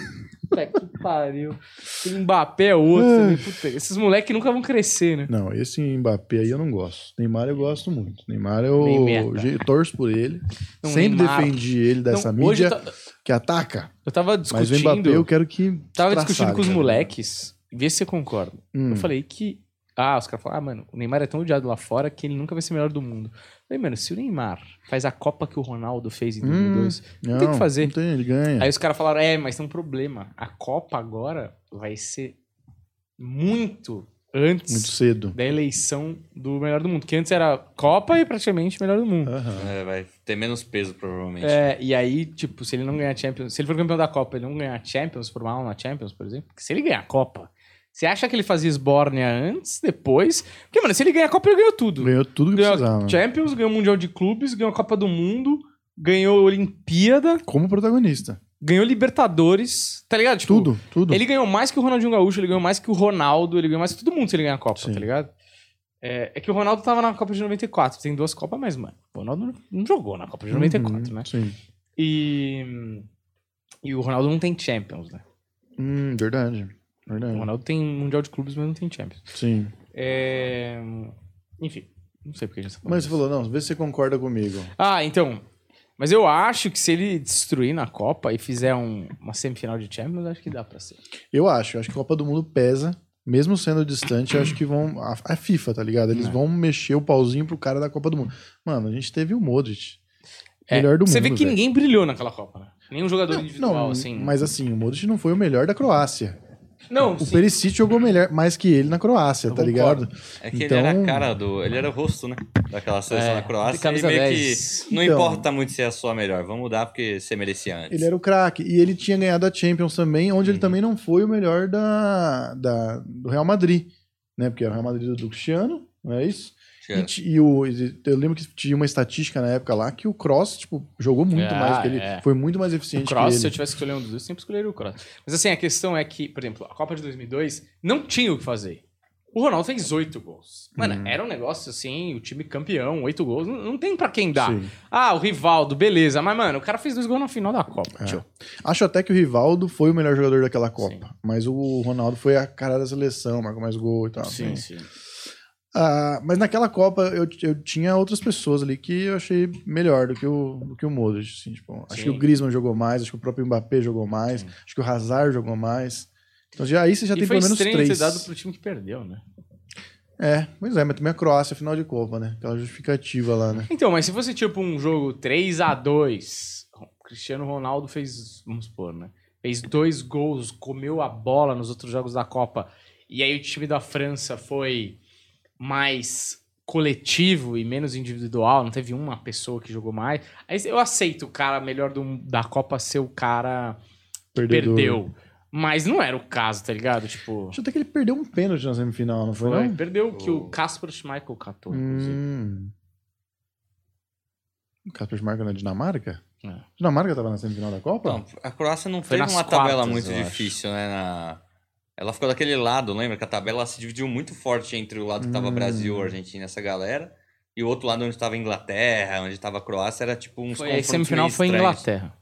Puta que pariu. Tem Mbappé é outro também. Puta, esses moleques nunca vão crescer, né? Não, esse Mbappé aí eu não gosto. Neymar eu gosto muito. Neymar eu meta. ge- torço por ele. Não, Sempre Neymar. defendi ele dessa hoje mídia eu, ta- que ataca. eu tava Mas o discutindo. Mbappé eu quero que. Tava discutindo com os cara. moleques. Vê se você concorda. Hum. Eu falei que. Ah, os caras falaram, ah, mano, o Neymar é tão odiado lá fora que ele nunca vai ser o melhor do mundo. Eu falei, mano, se o Neymar faz a Copa que o Ronaldo fez em 2002, não, tem o que fazer. Não tem, ele ganha. Aí os caras falaram, é, mas tem um problema. A Copa agora vai ser muito antes Muito cedo. da eleição do melhor do mundo. Que antes era Copa e praticamente melhor do mundo. Aham. É, vai ter menos peso, provavelmente. É, e aí, tipo, se ele não ganhar Champions, se ele for campeão da Copa, ele não ganhar Champions, formar uma Champions, por exemplo, porque se ele ganhar a Copa, você acha que ele fazia Esbórnia antes, depois? Porque, mano, se ele ganhar a Copa, ele ganhou tudo. Ganhou tudo que Ganhou precisava. a Champions, ganhou o Mundial de Clubes, ganhou a Copa do Mundo, ganhou a Olimpíada, Como protagonista. Ganhou Libertadores, tá ligado? Tipo, tudo, tudo. Ele ganhou mais que o Ronaldinho Gaúcho, ele ganhou mais que o Ronaldo, ele ganhou mais que todo mundo se ele ganhar a Copa, Sim. tá ligado? É, é que o Ronaldo tava na Copa de 94, tem duas Copas, mas, mano, o Ronaldo não- jogou na Copa de 94, Uhum, né? Sim. E, e o Ronaldo não tem Champions, né? Hum, verdade. O Verdade. Ronaldo tem Mundial de Clubes, mas não tem Champions. Sim. É, Enfim, não sei porque a gente tá Mas você falou, não, vê se você concorda comigo. Ah, então. Mas eu acho que se ele destruir na Copa e fizer um- uma semifinal de Champions, acho que dá pra ser. Eu acho, eu acho que a Copa do Mundo pesa, mesmo sendo distante, eu acho que vão. A, a FIFA, tá ligado? Eles É. vão mexer o pauzinho pro cara da Copa do Mundo. Mano, a gente teve o Modric. É, melhor do Você mundo. vê que velho. ninguém brilhou naquela Copa, né? Nenhum jogador Não, individual, não, assim. mas assim, o Modric não foi o melhor da Croácia. Não, O sim. Perisic jogou melhor, mais que ele na Croácia, Eu tá concordo. ligado? É que Então- ele era a cara do. Ele era o rosto, né? Daquela seleção É, da Croácia. de camisa e meio 10. que. Não Então- importa muito se é a sua melhor. Vamos mudar porque você merecia antes. Ele era o craque. E ele tinha ganhado a Champions também, onde Uhum. ele também não foi o melhor da, da- do Real Madrid. Né? Porque é o Real Madrid do Cristiano, não é isso? E, e o, eu lembro que tinha uma estatística na época lá que o Cross, tipo, jogou muito Ah, mais que ele. é. Foi muito mais O eficiente Cross, que se eu tivesse que escolher um dos dois, eu sempre escolheria o Cross. Mas assim, a questão é que, por exemplo, a Copa de 2002 não tinha o que fazer. O Ronaldo fez oito gols. Mano, Uhum. era um negócio assim, o time campeão, oito gols, não, não tem pra quem dar. Sim. Ah, o Rivaldo, beleza. Mas, mano, o cara fez dois gols na final da Copa, É. Acho até que o Rivaldo foi o melhor jogador daquela Copa. Sim. Mas o Ronaldo foi a cara da seleção, marcou mais gol e tal. Sim, sim. Ah, mas naquela Copa eu, eu tinha outras pessoas ali que eu achei melhor do que o, do que o Modric. assim, tipo, acho que o Griezmann jogou mais, acho que o próprio Mbappé jogou mais, Sim. acho que o Hazard jogou mais. Então já, aí você já e tem foi pelo menos três. ter dado pro time que perdeu, né? É, pois é, mas também a Croácia, final de Copa, né? Aquela justificativa lá, né? Então, mas se fosse tipo um jogo 3 a 2 o Cristiano Ronaldo fez, vamos supor, né? Fez dois gols, comeu a bola nos outros jogos da Copa. E aí o time da França foi mais coletivo e menos individual, não teve uma pessoa que jogou mais. Aí eu aceito o cara melhor do- da Copa ser o cara que Perdedor. perdeu. Mas não era o caso, tá ligado? Tipo, Acho até que ele perdeu um pênalti na semifinal, não foi, foi, não? perdeu que o O- Kasper Schmeichel catou, inclusive. Hum. O Casper Schmeichel na Dinamarca? É. Dinamarca tava na semifinal da Copa? Não, a Croácia não Foi nas uma tabela muito eu acho. difícil, né? na- Ela ficou daquele lado, lembra? Que a tabela se dividiu muito forte entre o lado que tava Hum. Brasil, Argentina, essa galera. E o outro lado onde tava Inglaterra, onde tava a Croácia, era tipo uns Foi, a confrontos semifinal meio foi estranhos. Inglaterra.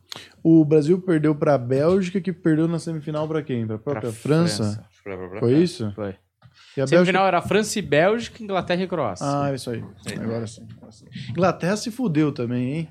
O Brasil perdeu pra Bélgica, que perdeu na semifinal pra quem? Pra própria Pra França? França. Pra- pra Foi isso? Foi. E a Semifinal era França e Bélgica, Inglaterra e Croácia. Ah, isso aí. Sim. agora sim. Inglaterra se fudeu também, hein?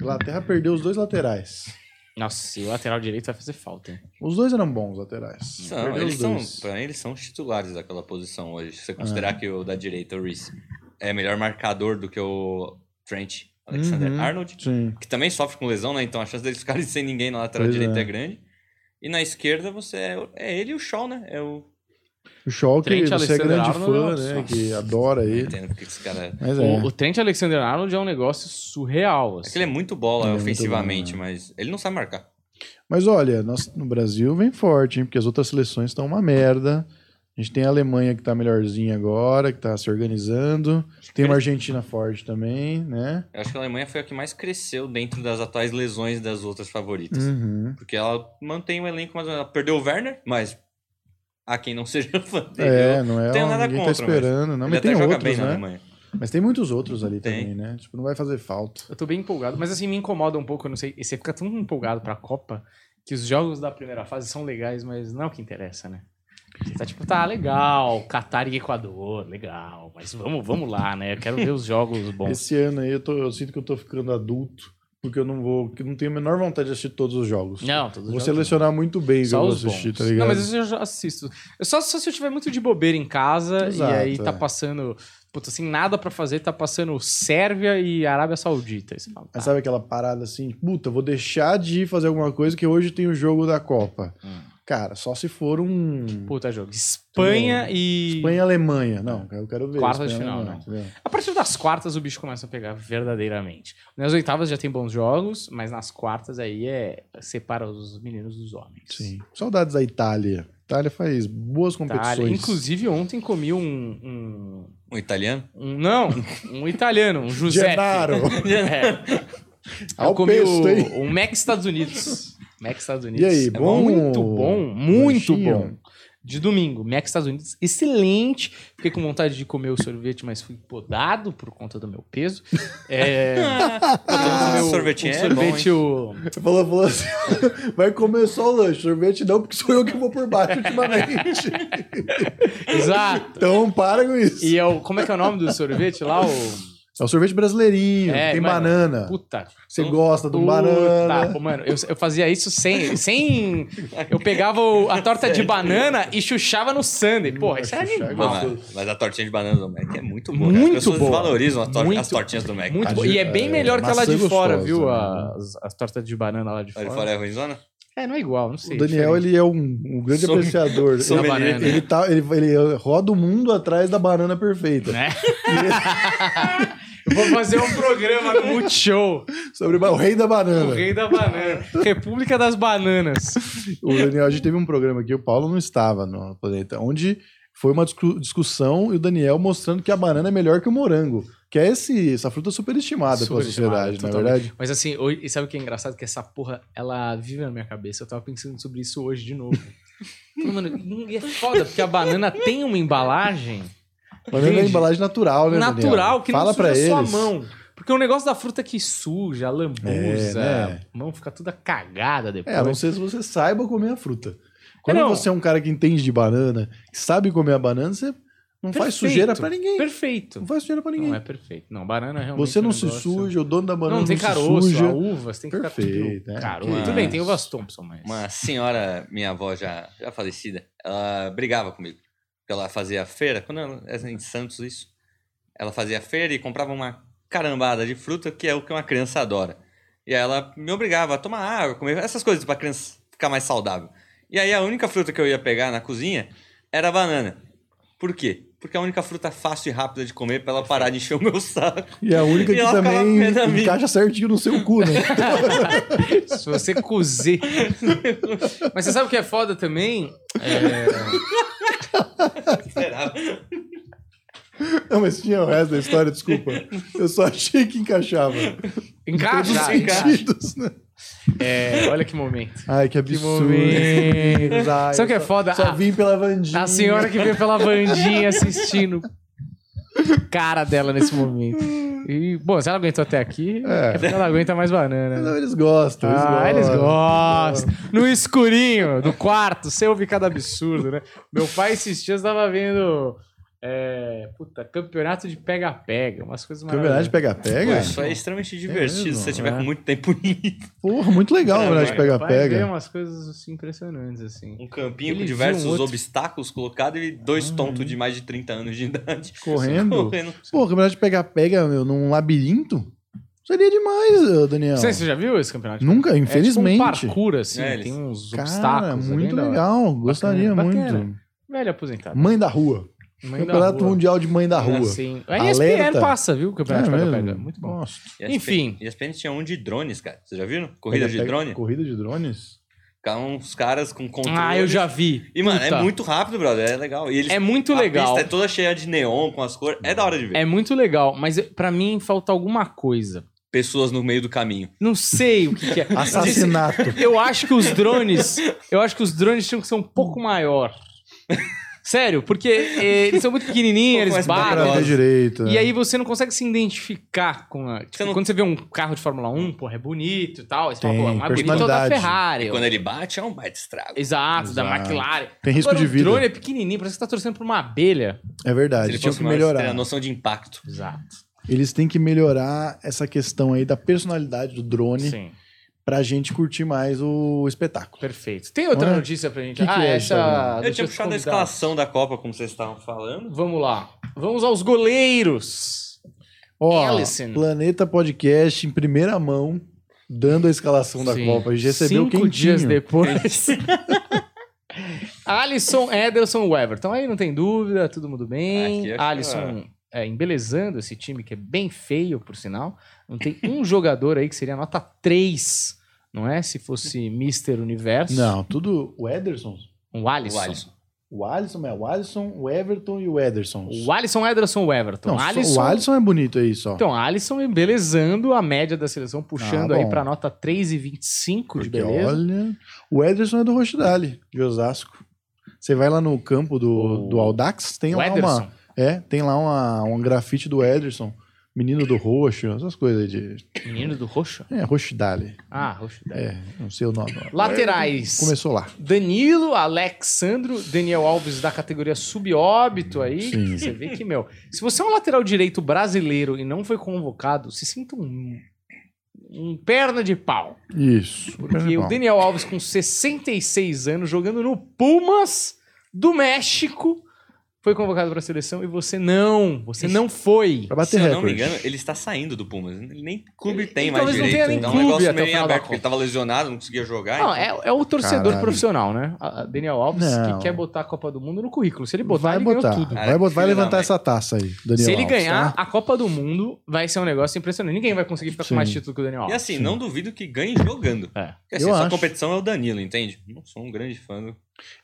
Inglaterra perdeu os dois laterais. Nossa, e o lateral direito vai fazer falta, hein? Os dois eram bons laterais. São, Perdeu eles os são, pra mim, eles são os titulares daquela posição hoje. Se você considerar que o da direita, o Reece, é melhor marcador do que o Trent Alexander Uhum. Arnold, Sim. que também sofre com lesão, né? Então a chance deles ficarem sem ninguém na lateral Pois direita é. é. grande. E na esquerda você é, é ele e o Shaw, né? É o. O Shaw, que Trent você é Alexander grande Arnold fã, é uma né? opção. Que adora Não ele. entendo porque que esse cara. É Mas é. O, o Trent Alexander-Arnold é um negócio surreal, assim. que ele é muito bola Ele é muito ofensivamente, bom, mas ele não sabe marcar. Mas olha, nós no Brasil vem forte, hein? Porque as outras seleções estão uma merda. A gente tem a Alemanha que tá melhorzinha agora, que tá se organizando. Tem uma Argentina forte também, né? Eu acho que a Alemanha foi a que mais cresceu dentro das atuais lesões das outras favoritas. Uhum. Porque ela mantém o elenco, mas ela perdeu o Werner, mas há quem não seja fã dele. É, eu não é. tenho nada ninguém contra, tá esperando, não. ele Mas até tem outros, bem na né? Alemanha. Mas tem muitos outros ali Tem. também, né? Tipo, não vai fazer falta. Eu tô bem empolgado, mas assim, me incomoda um pouco, eu não sei. e Você fica tão empolgado pra Copa que os jogos da primeira fase são legais, mas não é o que interessa, né? Você tá tipo, tá legal, Catar e Equador, legal, mas vamos, vamos lá, né? Eu quero ver os jogos bons. Esse ano aí eu, tô- eu sinto que eu tô ficando adulto, porque eu não vou. que não tenho a menor vontade de assistir todos os jogos. Não, todos os Vou jogos selecionar muito bem o que eu Só vou os assistir, bons. tá ligado? Não, mas isso eu já assisto. Eu só, só se eu tiver muito de bobeira em casa Exato, e aí tá é. passando. Puta, assim, nada pra fazer, tá passando Sérvia e Arábia Saudita. Aí você fala, Mas tá. sabe aquela parada assim, puta, vou deixar de ir fazer alguma coisa que hoje tem o jogo da Copa. Hum. Cara, só se for um. Puta jogo. Espanha e. Espanha e Alemanha. Não, eu quero ver. Quarta de Espanha final, entendeu? A partir das quartas o bicho começa a pegar verdadeiramente. Nas oitavas já tem bons jogos, mas nas quartas aí é separa os meninos dos homens. Sim. Saudades da Itália. Itália faz boas Itália. competições. Inclusive ontem comi um, um, Um italiano? um- não, um italiano, um Giuseppe. Gennaro. É. Ao Eu comi pesto, o, hein? o Mac Estados Unidos. Mac Estados Unidos. E aí, É bom? Muito bom, muito bom. de domingo. Mac Estados Unidos, excelente. Fiquei com vontade de comer o sorvete, mas fui podado por conta do meu peso. É, Ah, o- sorvetinho o é sorvete, o, Você falou, falou assim: vai comer só o lanche, sorvete não, porque sou eu que vou por baixo ultimamente. Exato. então para com isso. E é o, como é que é o nome do sorvete lá? O, É o sorvete brasileirinho, É, tem mano, banana. puta. Você gosta do Puta, banana. pô, mano, eu, eu fazia isso sem, sem. Eu pegava o- a torta de banana e chuchava no sundae. Porra, isso é é animal. gostoso. Mas, mas a tortinha de banana do Mac é muito boa. cara. Muito As pessoas boa. valorizam as, tor- Muito- as tortinhas do Mac. Muito A bom. de- E é bem é, melhor que ela de maçã fora, gostosa, viu? né? As, as tortas de banana lá de fora. fora é ruimzona? É, não é igual, não sei. O Daniel, diferente. ele é um, um grande Som- apreciador. sommelier. Ele, ele, tá, ele, ele roda o mundo atrás da banana perfeita. Né? Eu vou fazer um programa no Multishow. Sobre o rei da O banana. rei da banana. República das Bananas. O Daniel, a gente teve um programa aqui, o Paulo não estava no planeta, onde foi uma discu- discussão e o Daniel mostrando que a banana é melhor que o morango. Que é esse, essa fruta superestimada pela Superestimada, sociedade, na totalmente. verdade. Mas assim, hoje, e sabe o que é engraçado? Que essa porra, ela vive na minha cabeça. Eu tava pensando sobre isso hoje de novo. Mano, e é foda, porque a banana tem uma embalagem Banana é embalagem natural, né, Daniel? natural que Fala não suja pra sua eles. mão. Porque o negócio da fruta que suja, lambuza, É, né? a mão fica toda cagada depois. É, a não ser se você saiba comer a fruta. Quando não. você é um cara que entende de banana, que sabe comer a banana, você não faz Perfeito. sujeira pra ninguém. Perfeito. Não faz sujeira pra ninguém. Não é perfeito. Não, banana é realmente Você um não se suja, o dono da banana Não, não, tem se caroço, suja. a uva, você tem que Perfeito, ficar tudo é. caroço. Mas- Tudo bem, tem uvas Thompson, mas... Uma senhora, minha avó já, já falecida, ela brigava comigo. Ela fazia feira, quando ela era em Santos isso, ela fazia feira e comprava uma carambada de fruta, que é o que uma criança adora. E aí ela me obrigava a tomar água, comer essas coisas pra criança ficar mais saudável. E aí a única fruta que eu ia pegar na cozinha era a banana. Por quê? Porque é a única fruta fácil e rápida de comer pra ela parar de encher o meu saco. E é a única E que também encaixa certinho no seu cu, né? Se você cozer. Mas você sabe o que é foda também? É... Esperava. não, mas tinha o resto da história, desculpa. Eu só achei que encaixava. Encaixa, Todos os sentidos, né? É, olha que momento. Ai, que Que absurdo. momento. Ai, Sabe o que é só- foda? Só A- vim pela Vandinha. A senhora que veio pela Vandinha assistindo. Cara dela nesse momento. E, bom, se ela aguentou até aqui, É. é porque ela aguenta mais banana? Não, eles gostam, eles ah, gostam. eles gostam. No escurinho do quarto, você ouve cada absurdo, né? Meu pai esses dias tava vendo. É, puta, campeonato de pega-pega, umas coisas Campeonato de pega-pega? isso é extremamente divertido mesmo? se você tiver É. com muito tempo livre. Porra, muito legal o É, campeonato de pega-pega. umas coisas assim, impressionantes, assim. Um campinho Ele com diversos um outro- obstáculos colocados e dois Ah, tontos é. de mais de 30 anos de idade. Correndo. Correndo. Pô, campeonato de pega-pega, meu, num labirinto? Seria demais, Daniel. Você já viu esse campeonato? Nunca, É tipo um infelizmente. parkour, assim, É, eles- tem uns Cara, obstáculos. é muito legal. Gostaria Bacana, muito. Velho aposentado. Mãe da rua. Mãe campeonato. Mundial de Mãe da Rua. Assim. A ESPN Alerta. passa, viu? O campeonato É de pega-pega. Muito bom. Nossa. Enfim. E as PN tinha um de drones, cara. Vocês já viram? Corrida de drone? Corrida de drones? Uns caras com controle. Ah, eu já vi. E, mano, Puta. é muito rápido, brother. É legal. E eles, É muito a legal. pista é toda cheia de neon com as cores. É da hora de ver. É muito legal, mas pra mim falta alguma coisa. Pessoas no meio do caminho. Não sei o que, que é. Assassinato. Eu acho que os drones. Eu acho que os drones tinham que ser um pouco maior. Sério, porque eh, eles são muito pequenininhos, eles batem. direito. E né? aí você não consegue se identificar com a. Tipo, Você não- Quando você vê um carro de Fórmula 1, porra, é bonito e tal. Você fala, Tem pô, é mais bonito é o da personalidade. Ferrari. E quando ele bate, é um baita estrago. Exato, da Exato. McLaren. Tem risco Agora, de vida. O drone é pequenininho, parece que você tá torcendo pra uma abelha. É Se verdade, ele fosse que melhorar. teria a noção de impacto. Exato. Eles têm que melhorar essa questão aí da personalidade do drone Sim, pra gente curtir mais o espetáculo. perfeito. Tem outra Não é? notícia pra gente? Que que ah, é, essa. Eu tinha puxado a escalação da Copa, como vocês estavam falando. Vamos lá. Vamos aos goleiros. Ó, Alisson. Planeta Podcast em primeira mão, dando a escalação da Sim. Copa. A gente recebeu Cinco quentinho. dias depois. Alisson, Ederson, Everton. Aí não tem dúvida, todo mundo bem. Que Alisson é, embelezando esse time, que é bem feio, por sinal. Não tem um jogador aí que seria nota 3, não é? Se fosse Mr. Universo. Não, tudo o Ederson. O Alisson. O Alisson. O Alisson é o Alisson, o Everton e o Ederson. O Alisson, Ederson, o Everton. Não, Alisson, o Alisson é bonito aí só. Então, Alisson embelezando a média da seleção, puxando Ah, aí pra nota 3,25 de beleza. olha, o Ederson é do Rochdale, de Osasco. Você vai lá no campo do, O- do Audax, tem O lá Ederson. uma. É, tem lá uma, um grafite do Ederson, menino do roxo, essas coisas aí de. Menino do roxo? É, Rochidale. Ah, roxo. É, não sei o nome. Laterais. Começou lá. Danilo, Alexandro, Daniel Alves da categoria subóbito aí. Sim. Você vê que, meu, se você é um lateral direito brasileiro e não foi convocado, se sinta um, um perna de pau. Isso. Porque o Daniel Alves, com 66 anos, jogando no Pumas do México, foi convocado para a seleção e você não. Você não foi. Pra bater Se eu não me recorde. engano, ele está saindo do Pumas. Ele nem clube Ele- tem ele mais talvez não direito. tenha nem então é um clube negócio até o meio em final da aberto, porque ele Copa. tava lesionado, não conseguia jogar. Não, então- é, é o torcedor Caralho. profissional, né? A- a Daniel Alves Não. que quer botar a Copa do Mundo no currículo. Se ele botar, vai ele botar. ganhou tudo. Cara, Vai, bot- vai filho da levantar mãe. essa taça aí, Daniel Se ele Alves, ganhar tá? a Copa do Mundo, vai ser um negócio impressionante. Ninguém vai conseguir ficar com Sim. mais título que o Daniel E Alves. assim, Sim. não duvido que ganhe jogando. É. Porque assim, Eu sua acho. competição é o Danilo, entende? Não sou um grande fã do...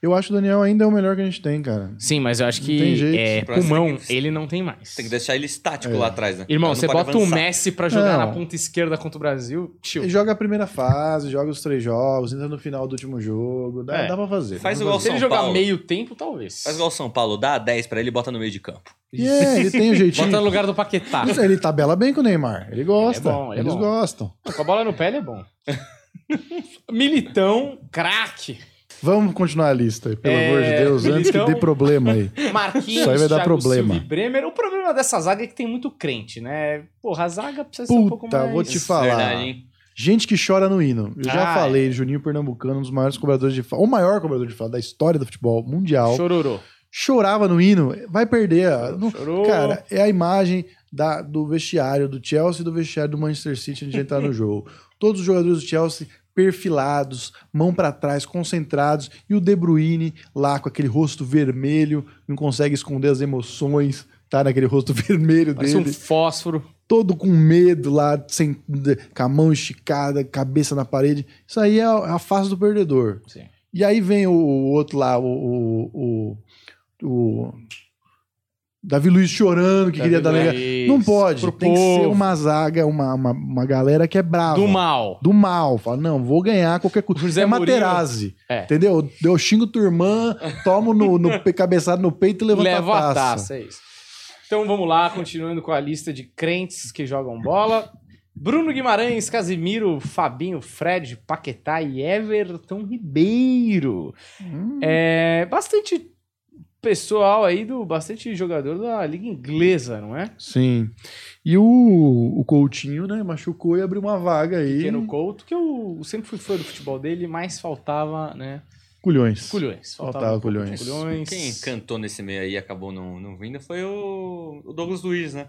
Eu acho que o Daniel ainda é o melhor que a gente tem, cara. Sim, mas eu acho Não tem que jeito. é, Pra pulmão, ele não tem mais. Tem que deixar ele estático É. lá atrás, né? Irmão, Ele não você pode bota o avançar. Messi pra jogar Não. na ponta esquerda contra o Brasil, tio. Ele joga a primeira fase, joga os três jogos, entra no final do último jogo. Dá, É. dá pra fazer. Faz dá pra igual Se fazer. ele São jogar Paulo. meio tempo, talvez. Faz igual o São Paulo, dá 10 pra ele e bota no meio de campo. E é, ele tem o jeitinho. Bota no lugar do Paquetá. Ele tabela bem com o Neymar. Ele gosta. Ele é bom, ele é Eles bom. gostam. Com a bola no pé, ele é bom. Militão, craque. Vamos continuar a lista, aí, pelo É, amor de Deus, antes Militão- que dê problema aí. Marquinhos, Isso aí vai dar Thiago problema. Silva Bremer. O problema dessa zaga é que tem muito crente, né? Porra, a zaga precisa ser um pouco Puta, mais... vou te falar. Verdade, hein? Gente que chora no hino. Eu já Ah, falei, Juninho Pernambucano, um dos maiores cobradores de falta, o maior cobrador de falta da história do futebol mundial. Chororô. Chorava no hino, vai perder. não- Chorou. Cara, é a imagem da, do vestiário do Chelsea e do vestiário do Manchester City antes de entrar no jogo. Todos os jogadores do Chelsea perfilados, mão pra trás, concentrados, e o De Bruyne lá com aquele rosto vermelho, não consegue esconder as emoções, tá naquele rosto vermelho Parece dele, um fósforo. todo com medo lá, sem, com a mão esticada, cabeça na parede. Isso aí é a, a face do perdedor. Sim. E aí vem o, o outro lá, o, o, o Davi Luiz chorando que queria dar legal. Não pode. Tem que ser povo. uma zaga, uma, uma, uma galera que é brava. Do mal. Do mal. Fala, não, vou ganhar qualquer coisa. José é. Materazzi. É. Entendeu? Eu xingo tua irmã, tomo no, no cabeçado no peito e levanto Leva a a taça. taça, é isso. Então vamos lá, continuando com a lista de crentes que jogam bola. Bruno Guimarães, Casimiro, Fabinho, Fred, Paquetá e Everton Ribeiro. Hum, É bastante pessoal aí do bastante jogador da liga inglesa, não é? Sim. E o, o Coutinho, né, machucou e abriu uma vaga aí. Pequeno Couto, que eu sempre fui fã do futebol dele, mas faltava, né? Culhões. Culhões. Faltava de culhões. culhões. Quem cantou nesse meio aí e acabou não, não vindo foi o, o Douglas Luiz, né? Ele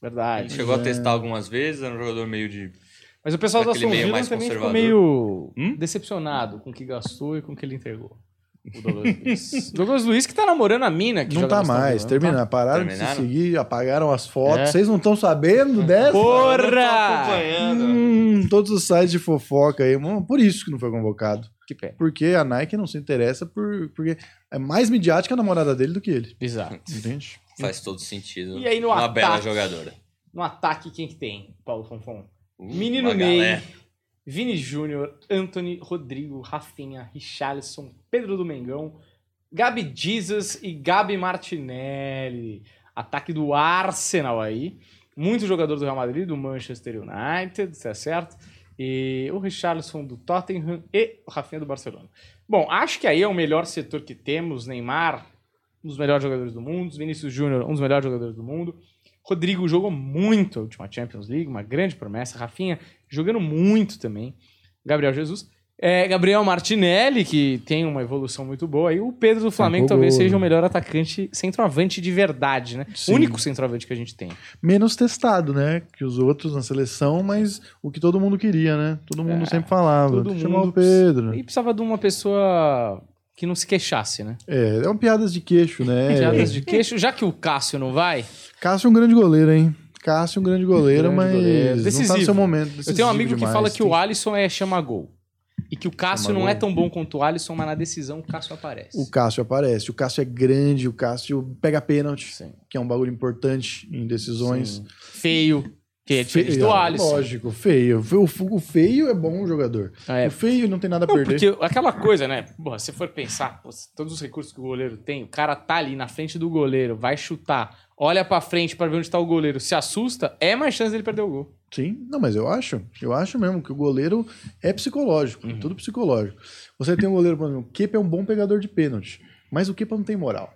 Verdade. chegou a é. testar algumas vezes, era um jogador meio de. Mas o pessoal da Aston meio Villa mais também ficou meio Hum? decepcionado com o que gastou e com o que ele entregou. O Douglas Luiz. Douglas Luiz que tá namorando a mina que Não joga tá mais, não terminaram. Pararam de Terminaram? se seguir, apagaram as fotos. É. Vocês não estão sabendo dessa? Porra! acompanhando. Hum, todos os sites de fofoca aí. Por isso que não foi convocado. Que pé. Porque a Nike não se interessa por, porque é mais midiática a namorada dele do que ele. Exato. Entende? Faz todo sentido. E aí no Uma ataque? bela jogadora. No ataque, quem que tem, Paulo Fonfon? Uh, Menino Ney, galera. Vini Júnior, Anthony, Rodrigo, Rafinha, Richarlison, Pedro do Mengão, Gabi Jesus e Gabi Martinelli. Ataque do Arsenal aí. Muito jogador do Real Madrid, do Manchester United, tá certo? E o Richarlison do Tottenham e o Rafinha do Barcelona. Bom, acho que aí é o melhor setor que temos. Neymar, um dos melhores jogadores do mundo. Vinícius Júnior, um dos melhores jogadores do mundo. Rodrigo jogou muito a última Champions League, uma grande promessa. Rafinha jogando muito também. Gabriel Jesus. É, Gabriel Martinelli, que tem uma evolução muito boa. E o Pedro do Flamengo talvez seja o melhor atacante, centroavante de verdade, né? Sim. O único centroavante que a gente tem. Menos testado, né? Que os outros na seleção, mas o que todo mundo queria, né? Todo mundo É, sempre falava. todo mundo o Pedro. E precisava de uma pessoa que não se queixasse, né? É, é uma piadas de queixo, né? Piadas de queixo. Já que o Cássio não vai, Cássio é um grande goleiro, hein? Cássio é um grande goleiro, Grande mas goleiro. não tá no Decisivo. seu momento. eu tenho um Decisivo amigo que demais. fala que o Alisson é chama-gol. E que o Cássio não é tão bom quanto o Alisson, mas na decisão o Cássio aparece. O Cássio aparece. O Cássio é grande, o Cássio pega pênalti, Sim. que é um bagulho importante em decisões. Sim. Feio. Que é diferente Feio, do Alisson. Lógico, feio. O, feio é bom jogador. É. O feio não tem nada a Não, perder. porque aquela coisa, né? Porra, se for pensar, todos os recursos que o goleiro tem, o cara tá ali na frente do goleiro, vai chutar, olha pra frente pra ver onde tá o goleiro, se assusta, é mais chance dele perder o gol. Sim, não, mas eu acho, eu acho mesmo que o goleiro é psicológico, Uhum. tudo psicológico. Você tem um goleiro, por exemplo, o Kepa é um bom pegador de pênalti, mas o Kepa não tem moral.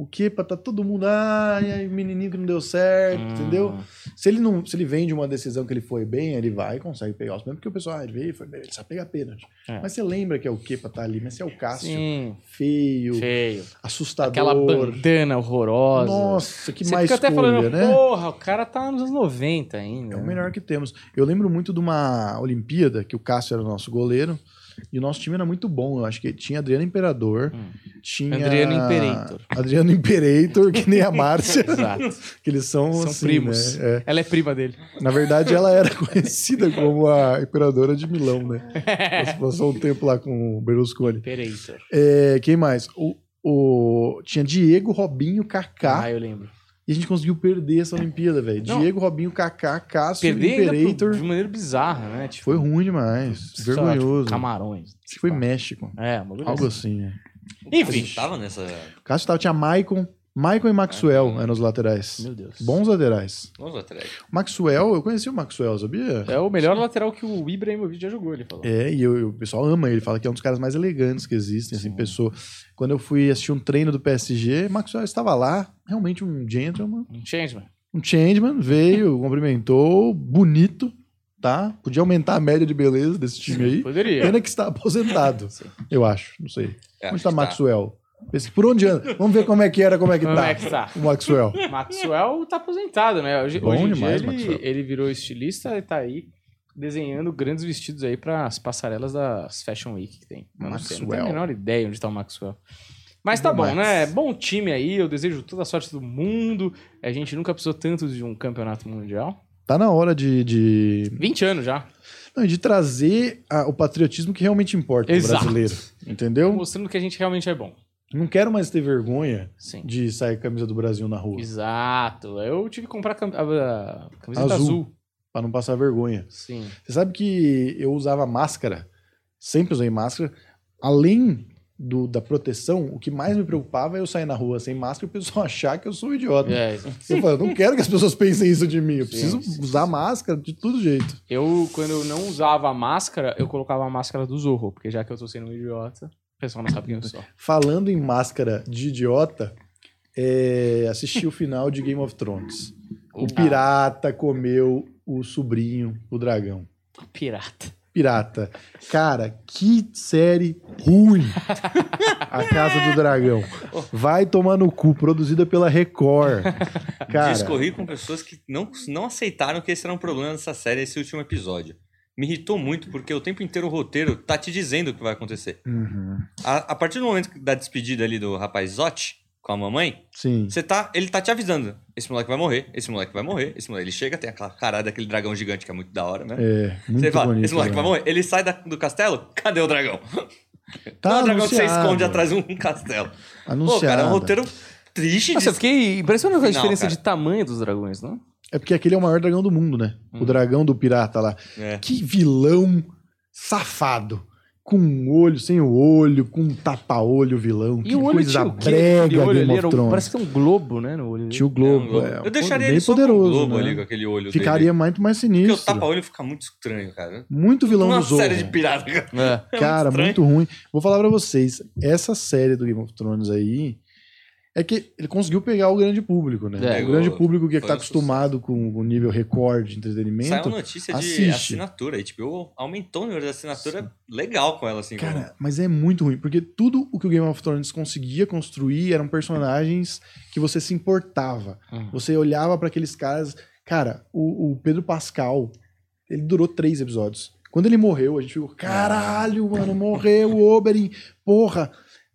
O Kepa tá todo mundo, ai, ai, menininho que não deu certo, Hum. entendeu? Se ele não, se ele vem de uma decisão que ele foi bem, ele vai e consegue pegar os pênaltis, porque o pessoal, ah, ele veio, foi bem, ele sabe pegar pênalti. É. Mas você lembra que é o Kepa tá ali, mas se é o Cássio, Sim, feio, feio. assustador. Aquela bandana horrorosa. Nossa, que Você mais fica até falando, né? porra, o cara tá nos anos 90 ainda. É o melhor que temos. Eu lembro muito de uma Olimpíada, que o Cássio era o nosso goleiro, e o nosso time era muito bom. Eu acho que tinha Adriano Imperador, Hum. tinha... Adriano Imperator. Adriano Imperator, que nem a Márcia. Exato. que eles são, São assim, primos. né? É. Ela é prima dele. Na verdade, ela era conhecida como a Imperadora de Milão, né? Ela Passou um tempo lá com o Berlusconi. Imperator. É, quem mais? O, o- Tinha Diego, Robinho, Kaká. Ah, eu lembro. E a gente conseguiu perder essa Olimpíada, velho. Diego, Robinho, Kaká, Cássio, Perder Imperator. pro- de maneira bizarra, né? Tipo, Foi ruim demais. sei lá, Vergonhoso. tipo, camarões. Acho que foi Pá. México. É, uma Algo assim, né? Enfim. Enfim. Tava nessa. O Cássio tava, tinha Maicon. Maicon e Maxwell eram os laterais. Meu Deus. Bons laterais. Vamos atrás. Maxwell, eu conheci o Maxwell, sabia? É o melhor lateral que o Ibrahimovic já jogou, ele falou. É, e eu- eu- o pessoal ama ele, fala que é um dos caras mais elegantes que existem, assim, Sim. pessoa. Quando eu fui assistir um treino do PSG, Maxwell estava lá, realmente um gentleman, Um changeman. um changeman, veio, cumprimentou, bonito, tá? Podia aumentar a média de beleza desse time aí. Poderia. Pena que está aposentado, Sim. eu acho, não sei. É, Onde acho está Maxwell? Esse- Por onde anda? Vamos ver como é que era, como é que Como tá. é que tá? O Maxwell. Maxwell tá aposentado, né? Hoje, Bom hoje em demais, dia ele, Maxwell. ele virou estilista e tá aí desenhando grandes vestidos aí para as passarelas das Fashion Week que tem. Eu não tenho a Maxwell. menor ideia onde tá o Maxwell. Mas tá bom, né? Bom time aí, eu desejo toda a sorte do mundo. A gente nunca precisou tanto de um campeonato mundial. Tá na hora de, de, 20 anos já. não, de trazer a- o patriotismo que realmente importa pro Exato. brasileiro. Entendeu? Mostrando que a gente realmente é bom. Não quero mais ter vergonha Sim. de sair com a camisa do Brasil na rua. Exato. Eu tive que comprar cam- a, a camiseta Azul. azul. Pra não passar vergonha. Sim. Você sabe que eu usava máscara, sempre usei máscara, além do, da proteção, o que mais me preocupava é eu sair na rua sem máscara e o pessoal achar que eu sou um idiota. É, Eu falo, não quero que as pessoas pensem isso de mim, eu Sim, preciso sim, usar máscara de todo jeito. Eu, quando eu não usava a máscara, eu colocava a máscara do Zorro, porque já que eu tô sendo um idiota, pessoal não sabe quem eu sou. Falando em máscara de idiota, é, assisti o final de Game of Thrones. O pirata comeu o sobrinho, o dragão. Pirata. Pirata. Cara, que série ruim. A Casa do Dragão. Vai tomar no cu, produzida pela Record. Cara, Discorri com pessoas que não, não aceitaram que esse era um problema dessa série, esse último episódio. Me irritou muito porque o tempo inteiro o roteiro tá te dizendo o que vai acontecer. Uhum. A, a partir do momento da despedida ali do rapaz Zotti com a mamãe, sim. você tá, ele tá te avisando. Esse moleque vai morrer, esse moleque vai morrer, esse moleque. Ele chega, tem aquela carada daquele dragão gigante que é muito da hora, né? É, muito Você fala, bonito. esse moleque né? vai morrer. Ele sai da- do castelo, cadê o dragão? Tá não é o dragão que você esconde atrás de um castelo. Anunciado. Pô, cara, é um roteiro triste Nossa, eu de... fiquei impressionado com a diferença cara. de tamanho dos dragões, não? É porque aquele é o maior dragão do mundo, né? Hum. O dragão do pirata lá. É. Que vilão safado. Com um olho, sem o olho, com um tapa-olho vilão. E que o olho coisa tinha o quê? brega Aquele olho Game of um- Thrones. Parece que tem um globo, né, no olho dele. Tinha o É um Globo. globo. é, Eu deixaria bem ele só poderoso, com o globo né? ali, com aquele olho Ficaria dele. muito mais Porque o sinistro. tapa-olho fica muito estranho, cara. Muito vilão Uma do Zorro. série de pirata, cara. É. Cara, estranho. muito ruim. Vou falar pra vocês, essa série do Game of Thrones aí é que ele conseguiu pegar o grande público, né? É, o grande público que tá um acostumado com o nível recorde de entretenimento. Saiu notícia de assiste. assinatura. A HBO aumentou o número de assinatura legal com ela, assim. Cara, mas é muito ruim, porque tudo o que o Game of Thrones conseguia construir eram personagens que você se importava. Uhum. Você olhava pra aqueles caras. Cara, o, o Pedro Pascal, ele durou três episódios. Quando ele morreu, a gente ficou, caralho, mano, morreu o Oberyn, porra.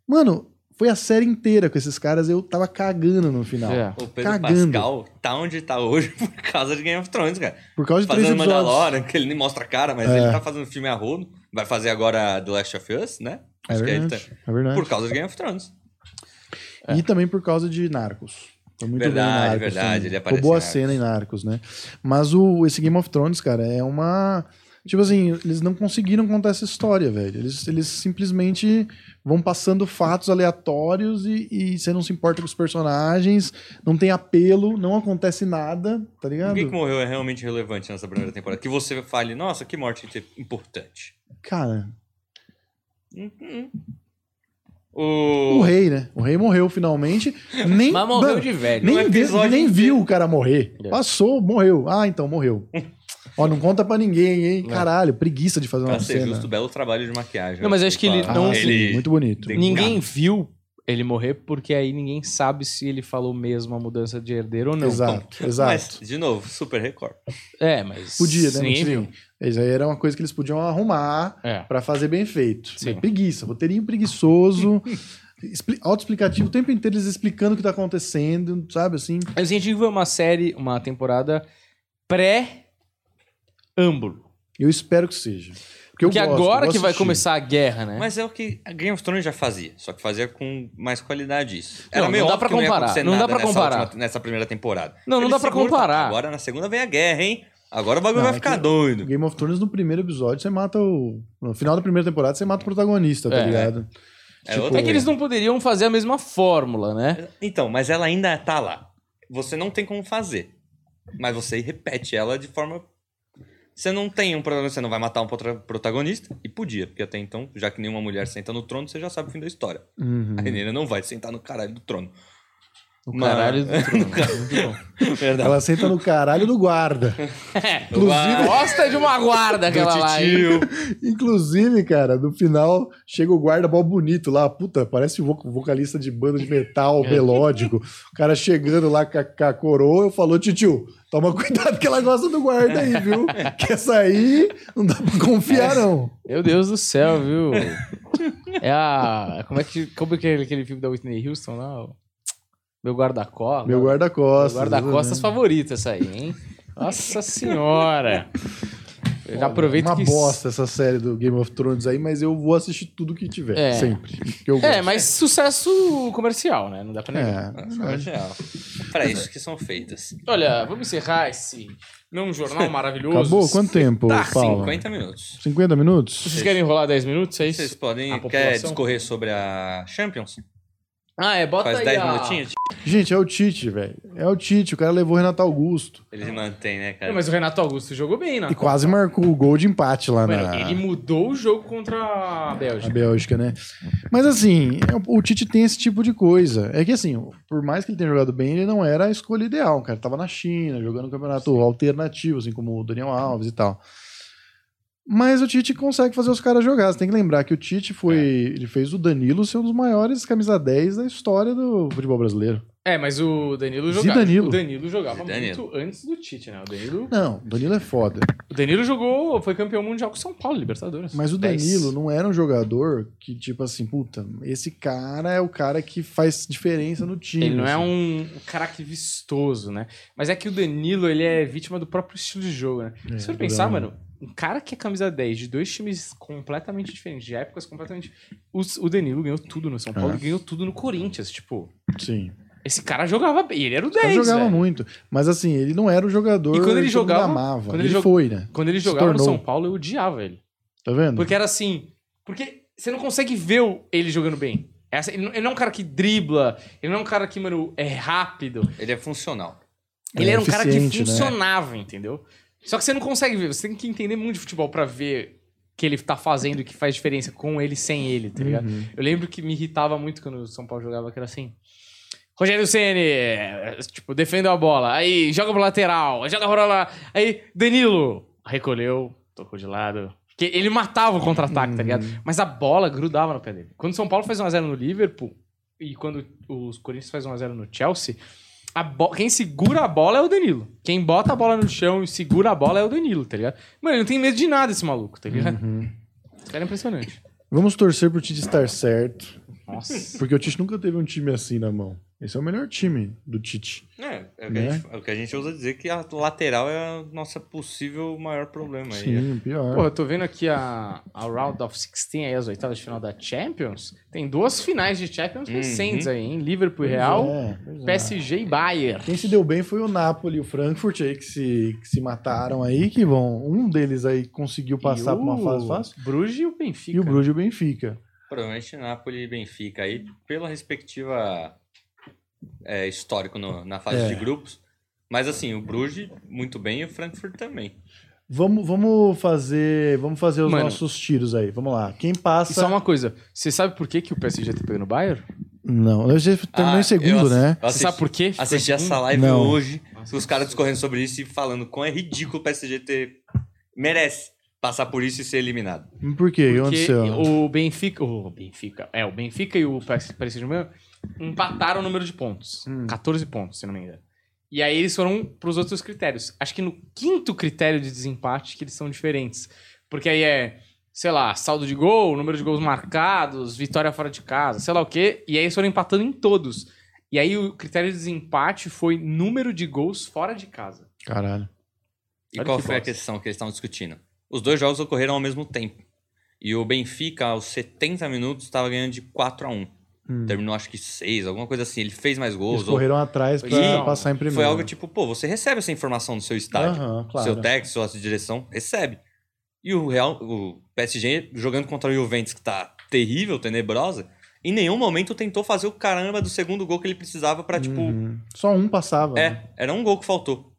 Mano, foi a série inteira com esses caras, eu tava cagando no final. É. O Pedro Cagando. Pascal tá onde tá hoje por causa de Game of Thrones, cara. Por causa de três Fazendo episódios. Mandalorian, que ele nem mostra a cara, mas É. ele tá fazendo filme a rodo. Vai fazer agora The Last of Us, né? É Acho que ele verdade, tá- é verdade. Por causa de Game of Thrones. E também por causa de Narcos. Foi muito Verdade, bem em Narcos. verdade, também. ele Ficou aparece boa em cena em Narcos, né? Mas o, esse Game of Thrones, cara, é uma. Tipo assim, eles não conseguiram contar essa história, velho. Eles, eles simplesmente vão passando fatos aleatórios e, e você não se importa com os personagens, não tem apelo, não acontece nada, tá ligado? Ninguém que morreu é realmente relevante nessa primeira temporada. Que você fale, nossa, que morte importante. Cara, Hum, O... o rei, né? O rei morreu finalmente. Nem, Mas morreu mano, de velho. nem, vi- nem viu o cara morrer. É. Passou, morreu. Ah, então morreu. Ó, não conta pra ninguém, hein? Caralho, preguiça de fazer uma Pra ser cena. justo, belo trabalho de maquiagem. Não, mas acho que ele Fala, não- Ah, sim, muito bonito. Tem- Ninguém viu ele morrer, porque aí ninguém sabe se ele falou mesmo a mudança de herdeiro ou não. Exato, exato. Mas, de novo, super record. É, mas. Podia, né? Ninguém Mas, viu. Isso aí era uma coisa que eles podiam arrumar É. pra fazer bem feito. Sim. Mas Preguiça, roteirinho preguiçoso, expli- autoexplicativo, o tempo inteiro eles explicando o que tá acontecendo, sabe assim? Mas a gente viu uma série, uma temporada pré-âmbulo. Eu espero que seja. Porque, eu Porque gosto, agora eu que vai assistir. começar a guerra, né? Mas é o que a Game of Thrones já fazia, só que fazia com mais qualidade isso. Não, não dá pra comparar, acontecer não dá pra nessa comparar. última- nessa primeira temporada. Não, não dá pra comparar. Agora na segunda vem a guerra, hein? Agora o bagulho Não, vai é ficar doido. Game of Thrones, no primeiro episódio, você mata o. No final da primeira temporada, você mata o protagonista, tá É. ligado? É Tipo, outra É que eles não poderiam fazer a mesma fórmula, né? Então, mas ela ainda tá lá. Você não tem como fazer. Mas você repete ela de forma. Você não tem um protagonista, você não vai matar um protagonista. E podia, porque até então, já que nenhuma mulher senta no trono, você já sabe o fim da história. Uhum. A Renina não vai sentar no caralho do trono. O Mas- caralho do trono. Verdade. Ela senta no caralho do guarda. Inclusive, Gosta de uma guarda aquela lá? Inclusive, cara, no final chega o guarda mó bonito lá, puta, parece o vo- vocalista de banda de metal É. melódico. O cara chegando lá com a, com a coroa, eu falou, titio, toma cuidado que ela gosta do guarda aí, viu? Que essa aí não dá pra confiar, não. Meu Deus do céu, viu? É a. Como é que, como é que é aquele filme da Whitney Houston lá? Meu guarda-costas. Meu guarda-costas. Meu guarda-costas favorito essa aí, hein? Nossa senhora! Eu já aproveito Uma que. bosta essa série do Game of Thrones aí, mas eu vou assistir tudo que tiver, É. sempre. porque eu É, mas sucesso comercial, né? Não dá pra negar. É, mas real. Pra isso que são feitas. Olha, vamos encerrar esse. Não um jornal maravilhoso. Acabou? Quanto tempo, Tá, Paulo? 50 minutos. 50 minutos? Vocês querem enrolar 10 minutos? É isso? Vocês podem. Quer discorrer sobre a Champions? Ah, é, bota Faz aí 10 a... minutinhos? Gente, é o Tite, velho. É o Tite. O cara levou o Renato Augusto. Eles mantêm, né, cara? Não, mas o Renato Augusto jogou bem, né? E quase marcou o gol de empate lá Mano, na ele mudou o jogo contra a Bélgica. Bélgica, né? Mas assim, é- o Tite tem esse tipo de coisa. É que assim, por mais que ele tenha jogado bem, ele não era a escolha ideal. O cara tava na China, jogando um campeonato alternativo, assim como o Daniel Alves e tal. Mas o Tite consegue fazer os caras jogar. Você tem que lembrar que o Tite foi. Ele fez o Danilo ser um dos maiores camisa 10 da história do futebol brasileiro. É, mas o Danilo jogava. Danilo. O Danilo jogava Danilo. muito antes do Tite, né? O Danilo, Não, o Danilo é foda. o Danilo jogou, foi campeão mundial com o São Paulo, Libertadores. Mas o. Danilo não era um jogador que, tipo assim, puta, esse cara é o cara que faz diferença no time. Ele não é assim. um, um craque vistoso, né? Mas é que o Danilo, ele é vítima do próprio estilo de jogo, né? É, Se for do pensar, mano, um cara que é camisa 10 de dois times completamente diferentes, de épocas completamente. Os- O Danilo ganhou tudo no São Paulo É. e ganhou tudo no Corinthians. Tipo, Sim. esse cara jogava bem. Ele era o O cara 10. jogava velho. muito. Mas assim, ele não era o jogador E quando ele que jogava- amava. quando ele ele jog- foi, né? Quando ele jogava no. São Paulo, eu odiava ele. Tá vendo? Porque era assim. Porque você não consegue ver o- ele jogando bem. Essa- ele, não, ele não é um cara que dribla, ele não é um cara que, mano, é rápido. Ele é funcional. Ele É era um cara que né? funcionava, entendeu? Só que você não consegue ver, você tem que entender muito de futebol pra ver o que ele tá fazendo e que faz diferença com ele e sem ele, tá ligado? Uhum. Eu lembro que me irritava muito quando o São Paulo jogava, que era assim. Rogério Ceni, tipo, defendeu a bola. Aí joga pro lateral, joga pra lá. Aí Danilo recolheu, tocou de lado. Porque ele matava o contra-ataque, tá ligado? Uhum. Mas a bola grudava no pé dele. Quando o São Paulo faz 1x0 no Liverpool e quando os Corinthians faz 1x0 no Chelsea, bo- quem segura a bola é o Danilo. Quem bota a bola no chão e segura a bola é o Danilo, tá ligado? Mano, ele não tem medo de nada esse maluco, tá ligado? Uhum. Esse cara é impressionante. Vamos torcer pro Tite estar certo. Nossa. Porque o Tite nunca teve um time assim na mão. Esse é o melhor time do Tite. É, é o, que Né? a gente, é o que a gente usa dizer que a lateral é o nosso possível maior problema. aí. Sim, pior. Pô, eu tô vendo aqui a, a Round of 16, aí, as oitavas de final da Champions. Tem duas finais de Champions Uhum. recentes aí, hein? Liverpool e Pois Real, é, pois é. PSG e Bayern. Quem se deu bem foi o Napoli e o Frankfurt aí que se, que se mataram aí, que vão. Um deles aí conseguiu passar por uma fase fácil. Bruges e o Benfica. E o Bruges e o Benfica. Provavelmente Napoli e Benfica aí, pela respectiva é, histórico no- na fase É. de grupos. Mas assim, o Bruges muito bem e o Frankfurt também. Vamos, vamos fazer. Vamos fazer os Mano. nossos tiros aí. Vamos lá. Quem E passa. só uma coisa, você sabe por que, que o PSG tá pegando o Bayern? Não, eu já terminou Ah, em segundo, né? Você sabe por quê? Assisti essa segundo? live Não. hoje, Nossa, os caras discorrendo sobre isso e falando como é ridículo o PSG ter. Merece passar por isso e ser eliminado. Por quê? Porque aconteceu? o Benfica, o Benfica, é, o Benfica e o Paris Saint-Germain empataram o número de pontos. Hum. 14 pontos, se não me engano. E aí eles foram pros outros critérios. Acho que no quinto critério de desempate que eles são diferentes. Porque aí é, sei lá, saldo de gol, número de gols marcados, vitória fora de casa, sei lá o quê. E aí eles foram empatando em todos. E aí o critério de desempate foi número de gols fora de casa. Caralho. E Olha qual que foi a questão que eles estavam discutindo? Os dois jogos ocorreram ao mesmo tempo. E o Benfica, aos 70 minutos, estava ganhando de 4 a 1 Hum. Terminou acho que 6, alguma coisa assim. Ele fez mais Eles gols. ou- correram atrás pra E passar em primeiro. Foi algo tipo, pô, você recebe essa informação do seu estádio. Aham, claro. Seu técnico, sua direção, recebe. E o Real, o PSG jogando contra o Juventus, que tá terrível, tenebrosa, em nenhum momento tentou fazer o caramba do segundo gol que ele precisava pra, tipo. Uhum. Só um passava. né? É, era um gol que faltou.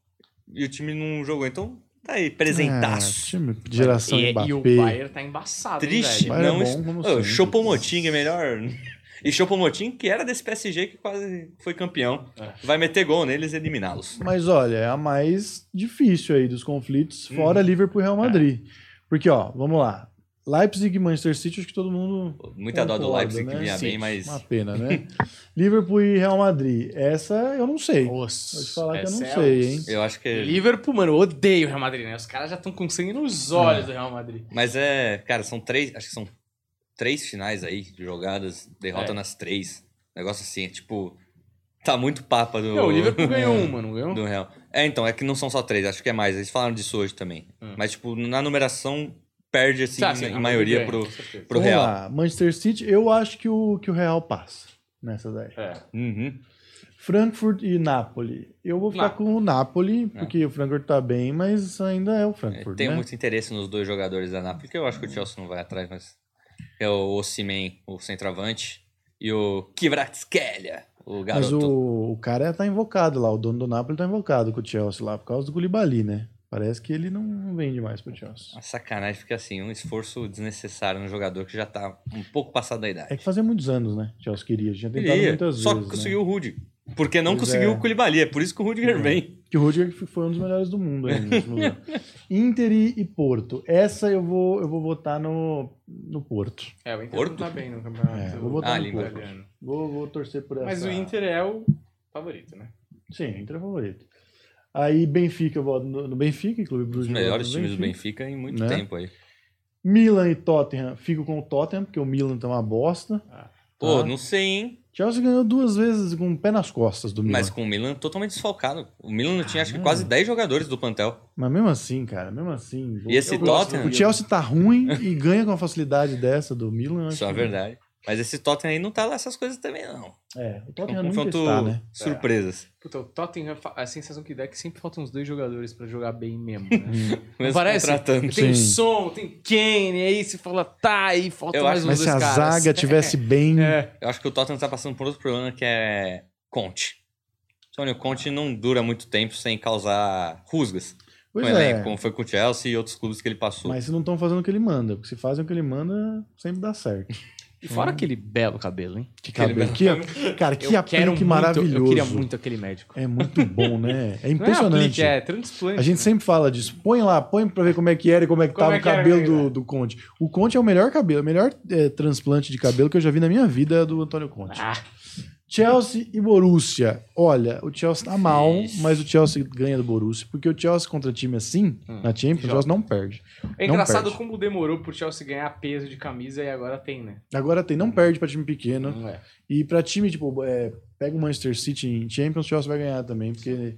E o time não jogou. Então, tá aí, É, presentaço. time de geração e, Mbappé. e o Bayern tá embaçado, hein, Triste, velho? Bayern é não. bom como Ô, sempre. Choupo-Moting é melhor. E Choupo-Moting, que era desse PSG que quase foi campeão. É. Vai meter gol neles e eliminá-los. Mas olha, é a mais difícil aí dos conflitos, fora Liverpool e Real Madrid. É. Porque, ó, vamos lá. Leipzig e Manchester City, acho que todo mundo. Muita dó do concorda, Leipzig que né? vinha bem, Sim, mas. Uma pena, né? Liverpool e Real Madrid. Essa eu não sei. Nossa, Vou te falar que eu não é sei, os- hein? Eu acho que. Liverpool, mano, eu odeio o Real Madrid, né? Os caras já estão com sangue nos olhos do Real Madrid. Mas é, cara, são três, acho que são três finais aí, jogadas, derrota É. nas três. Negócio assim, é tipo, tá muito papa do, Não, o Liverpool ganhou um, mano, ganhou? do Real. É, então, é que não são só três, acho que é mais, eles falaram disso hoje também. Hum. Mas, tipo, na numeração, perde, assim, Tá, sim, em maioria pro, pro Vamos Real. lá. Manchester City, eu acho que o, que o Real passa nessa daí. É. Uhum. Frankfurt e Napoli. Eu vou ficar com o Napoli, porque o Frankfurt tá bem, mas ainda é o É, Frankfurt, tenho né? muito interesse nos dois jogadores da Napoli, porque eu acho que o Chelsea não vai atrás, mas é o Osimhen, o centroavante, e o Kivratskelia, o Mas garoto. o, o cara tá invocado lá, o dono do Napoli tá invocado com o Chelsea lá, por causa do Koulibaly, né? Parece que ele não vende mais pro Chelsea. Uma sacanagem, fica assim, um esforço desnecessário no jogador que já tá um pouco passado da idade. É que fazia muitos anos, né? Chelsea queria, já tentado Queria, muitas só vezes, que né? conseguiu o Rudy. Porque não Pois conseguiu é. o Koulibaly, é por isso que o Rudiger vem. Que o Rudiger foi um dos melhores do mundo aí. Inter e Porto. Essa eu vou, eu vou votar no, no Porto. É, o Inter Porto? não tá bem no campeonato É, vou botar Ah, no. Porto. Vou, vou torcer por essa. Mas o Inter é o favorito, né? Sim, o Inter é favorito. Aí Benfica, eu voto no, no Benfica, Clube Os Bruges. eu melhores times do Benfica em muito Né? tempo aí. Milan e Tottenham, fico com o Tottenham, porque o Milan tá uma bosta. Pô, Tá. não sei, hein? Chelsea ganhou duas vezes com o pé nas costas do Milan. Mas com o Milan totalmente desfalcado. O Milan tinha acho que Ah, quase 10 jogadores do plantel. Mas mesmo assim, cara, mesmo assim. E esse Tottenham? O Chelsea tá ruim e ganha com a facilidade dessa do Milan. Isso é verdade. Mas esse Tottenham aí não tá lá essas coisas também, não. É, o É Tottenham um nunca está, né? surpresas. Puta, o Tottenham, a sensação que dá é que sempre faltam uns dois jogadores pra jogar bem mesmo, né? Não Mesmo parece? contratando. Tem Sim. som, tem Kane, aí você fala, tá, aí falta Eu mais acho- uns Mas se dois a caras. zaga tivesse bem. É. Eu acho que o Tottenham tá passando por outro problema que é Conte. Tony, o Conte não dura muito tempo sem causar rusgas. Pois com o é. elenco, como foi com o Chelsea e outros clubes que ele passou. Mas se não estão fazendo o que ele manda. Porque se fazem o que ele manda, sempre dá certo. E fora aquele belo cabelo, hein? Que cabelo. Que, cara, que eu aplique muito, maravilhoso. eu queria muito aquele médico. É muito bom, né? É Não é impressionante. aplique, é transplante. A gente né? sempre fala disso. Põe lá, põe pra ver como é que era e como é que Como tava é o que cabelo é que do, do Conte. O Conte é o melhor cabelo, o melhor é, transplante de cabelo que eu já vi na minha vida é do Antônio Conte. Ah, Chelsea e Borussia. Olha, o Chelsea tá mal, Isso. mas o Chelsea ganha do Borussia, porque o Chelsea contra time assim, Hum, na Champions, o. Chelsea não perde. É engraçado perde. como demorou pro Chelsea ganhar peso de camisa e agora tem, né? Agora tem, não perde pra time pequeno. Não é. E pra time, tipo, é, pega o Manchester City em Champions, o Chelsea vai ganhar também, porque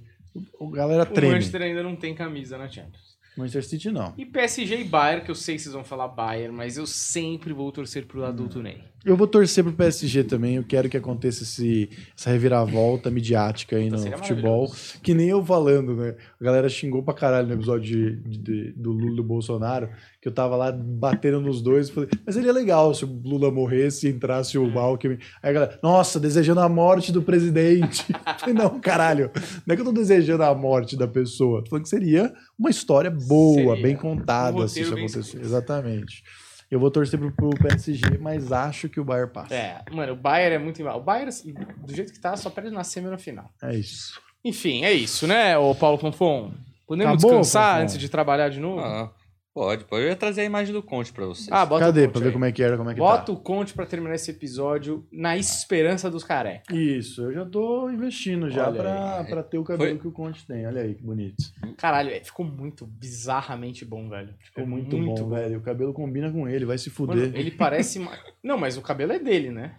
o, o galera O treme. Manchester ainda não tem camisa na Champions. Manchester City não. E PSG e Bayern, que eu sei que vocês vão falar Bayern, mas eu sempre vou torcer pro Hum. adulto Ney. Eu vou torcer pro PSG também. Eu quero que aconteça esse, essa reviravolta midiática aí no Seria futebol. Que nem eu falando, né? A galera xingou pra caralho no episódio de, de- do Lula e do Bolsonaro, que eu tava lá batendo nos dois. Falei, mas seria legal se o Lula morresse e entrasse É. o Alckmin. Aí a galera, nossa, desejando a morte do presidente. Falei, não, caralho. Não é que eu tô desejando a morte da pessoa. Tô falando que seria uma história boa, Seria. bem contada, Um se isso escrito. Exatamente. Eu vou torcer pro, pro PSG, mas acho que o Bayern passa. É, mano, o Bayern é muito mal. O Bayern, assim, do jeito que tá, só perde na semifinal. É isso. Enfim, é isso, né, ô Paulo Fonfon? Podemos Acabou, descansar Fonfon? antes de trabalhar de novo? Ah, pode, pode. Eu ia trazer a imagem do Conte pra vocês. Ah, bota Cadê? o Pra ver como é que era, como é que Bota tá. o Conte pra terminar esse episódio na esperança dos carecas. Isso, eu já tô investindo já Olha pra, aí. pra ter o cabelo Foi- que o Conte tem. Olha aí que bonito. Caralho, é, ficou muito bizarramente bom, velho. Ficou muito, bom, velho. O cabelo combina com ele, vai se Mano, fuder. ele parece mais... Não, mas o cabelo é dele, né?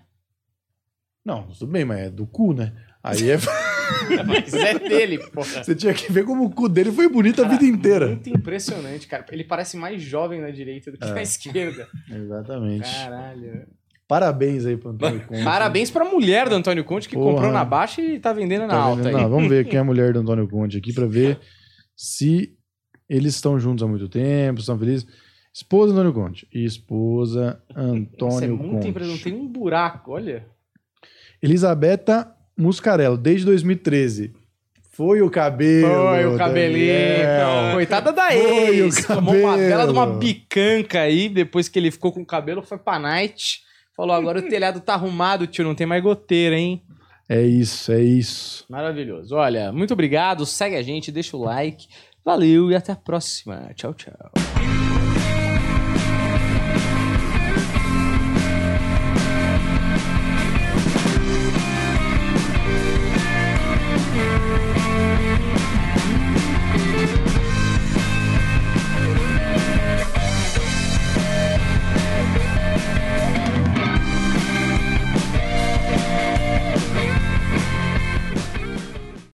Não, tudo bem, mas é do cu, né? Aí é... Mas é dele, porra. você tinha que ver como o cu dele foi bonito a Cara, vida inteira. Muito impressionante, cara. Ele parece mais jovem na direita do que É. na esquerda. Exatamente. Caralho. Parabéns aí pro Antônio Conte. Parabéns pra mulher do Antônio Conte que Porra. comprou na baixa e tá vendendo na Tá alta vendo? aí. Não, vamos ver quem é a mulher do Antônio Conte aqui pra ver se eles estão juntos há muito tempo, estão felizes. Esposa Antônio Conte. Esposa Nossa, é Antônio muito Conte. impressionante. Tem um buraco, olha. Elisabetta Muscarello, desde 2013. Foi o cabelo. Foi o cabelinho. Coitada da Foi o ex. Tomou uma bela de uma bicanca aí, depois que ele ficou com o cabelo, foi pra night. Falou, agora o telhado tá arrumado, tio, não tem mais goteira, hein? É isso, é isso. Maravilhoso. Olha, muito obrigado, segue a gente, deixa o like. Valeu e até a próxima. Tchau, tchau.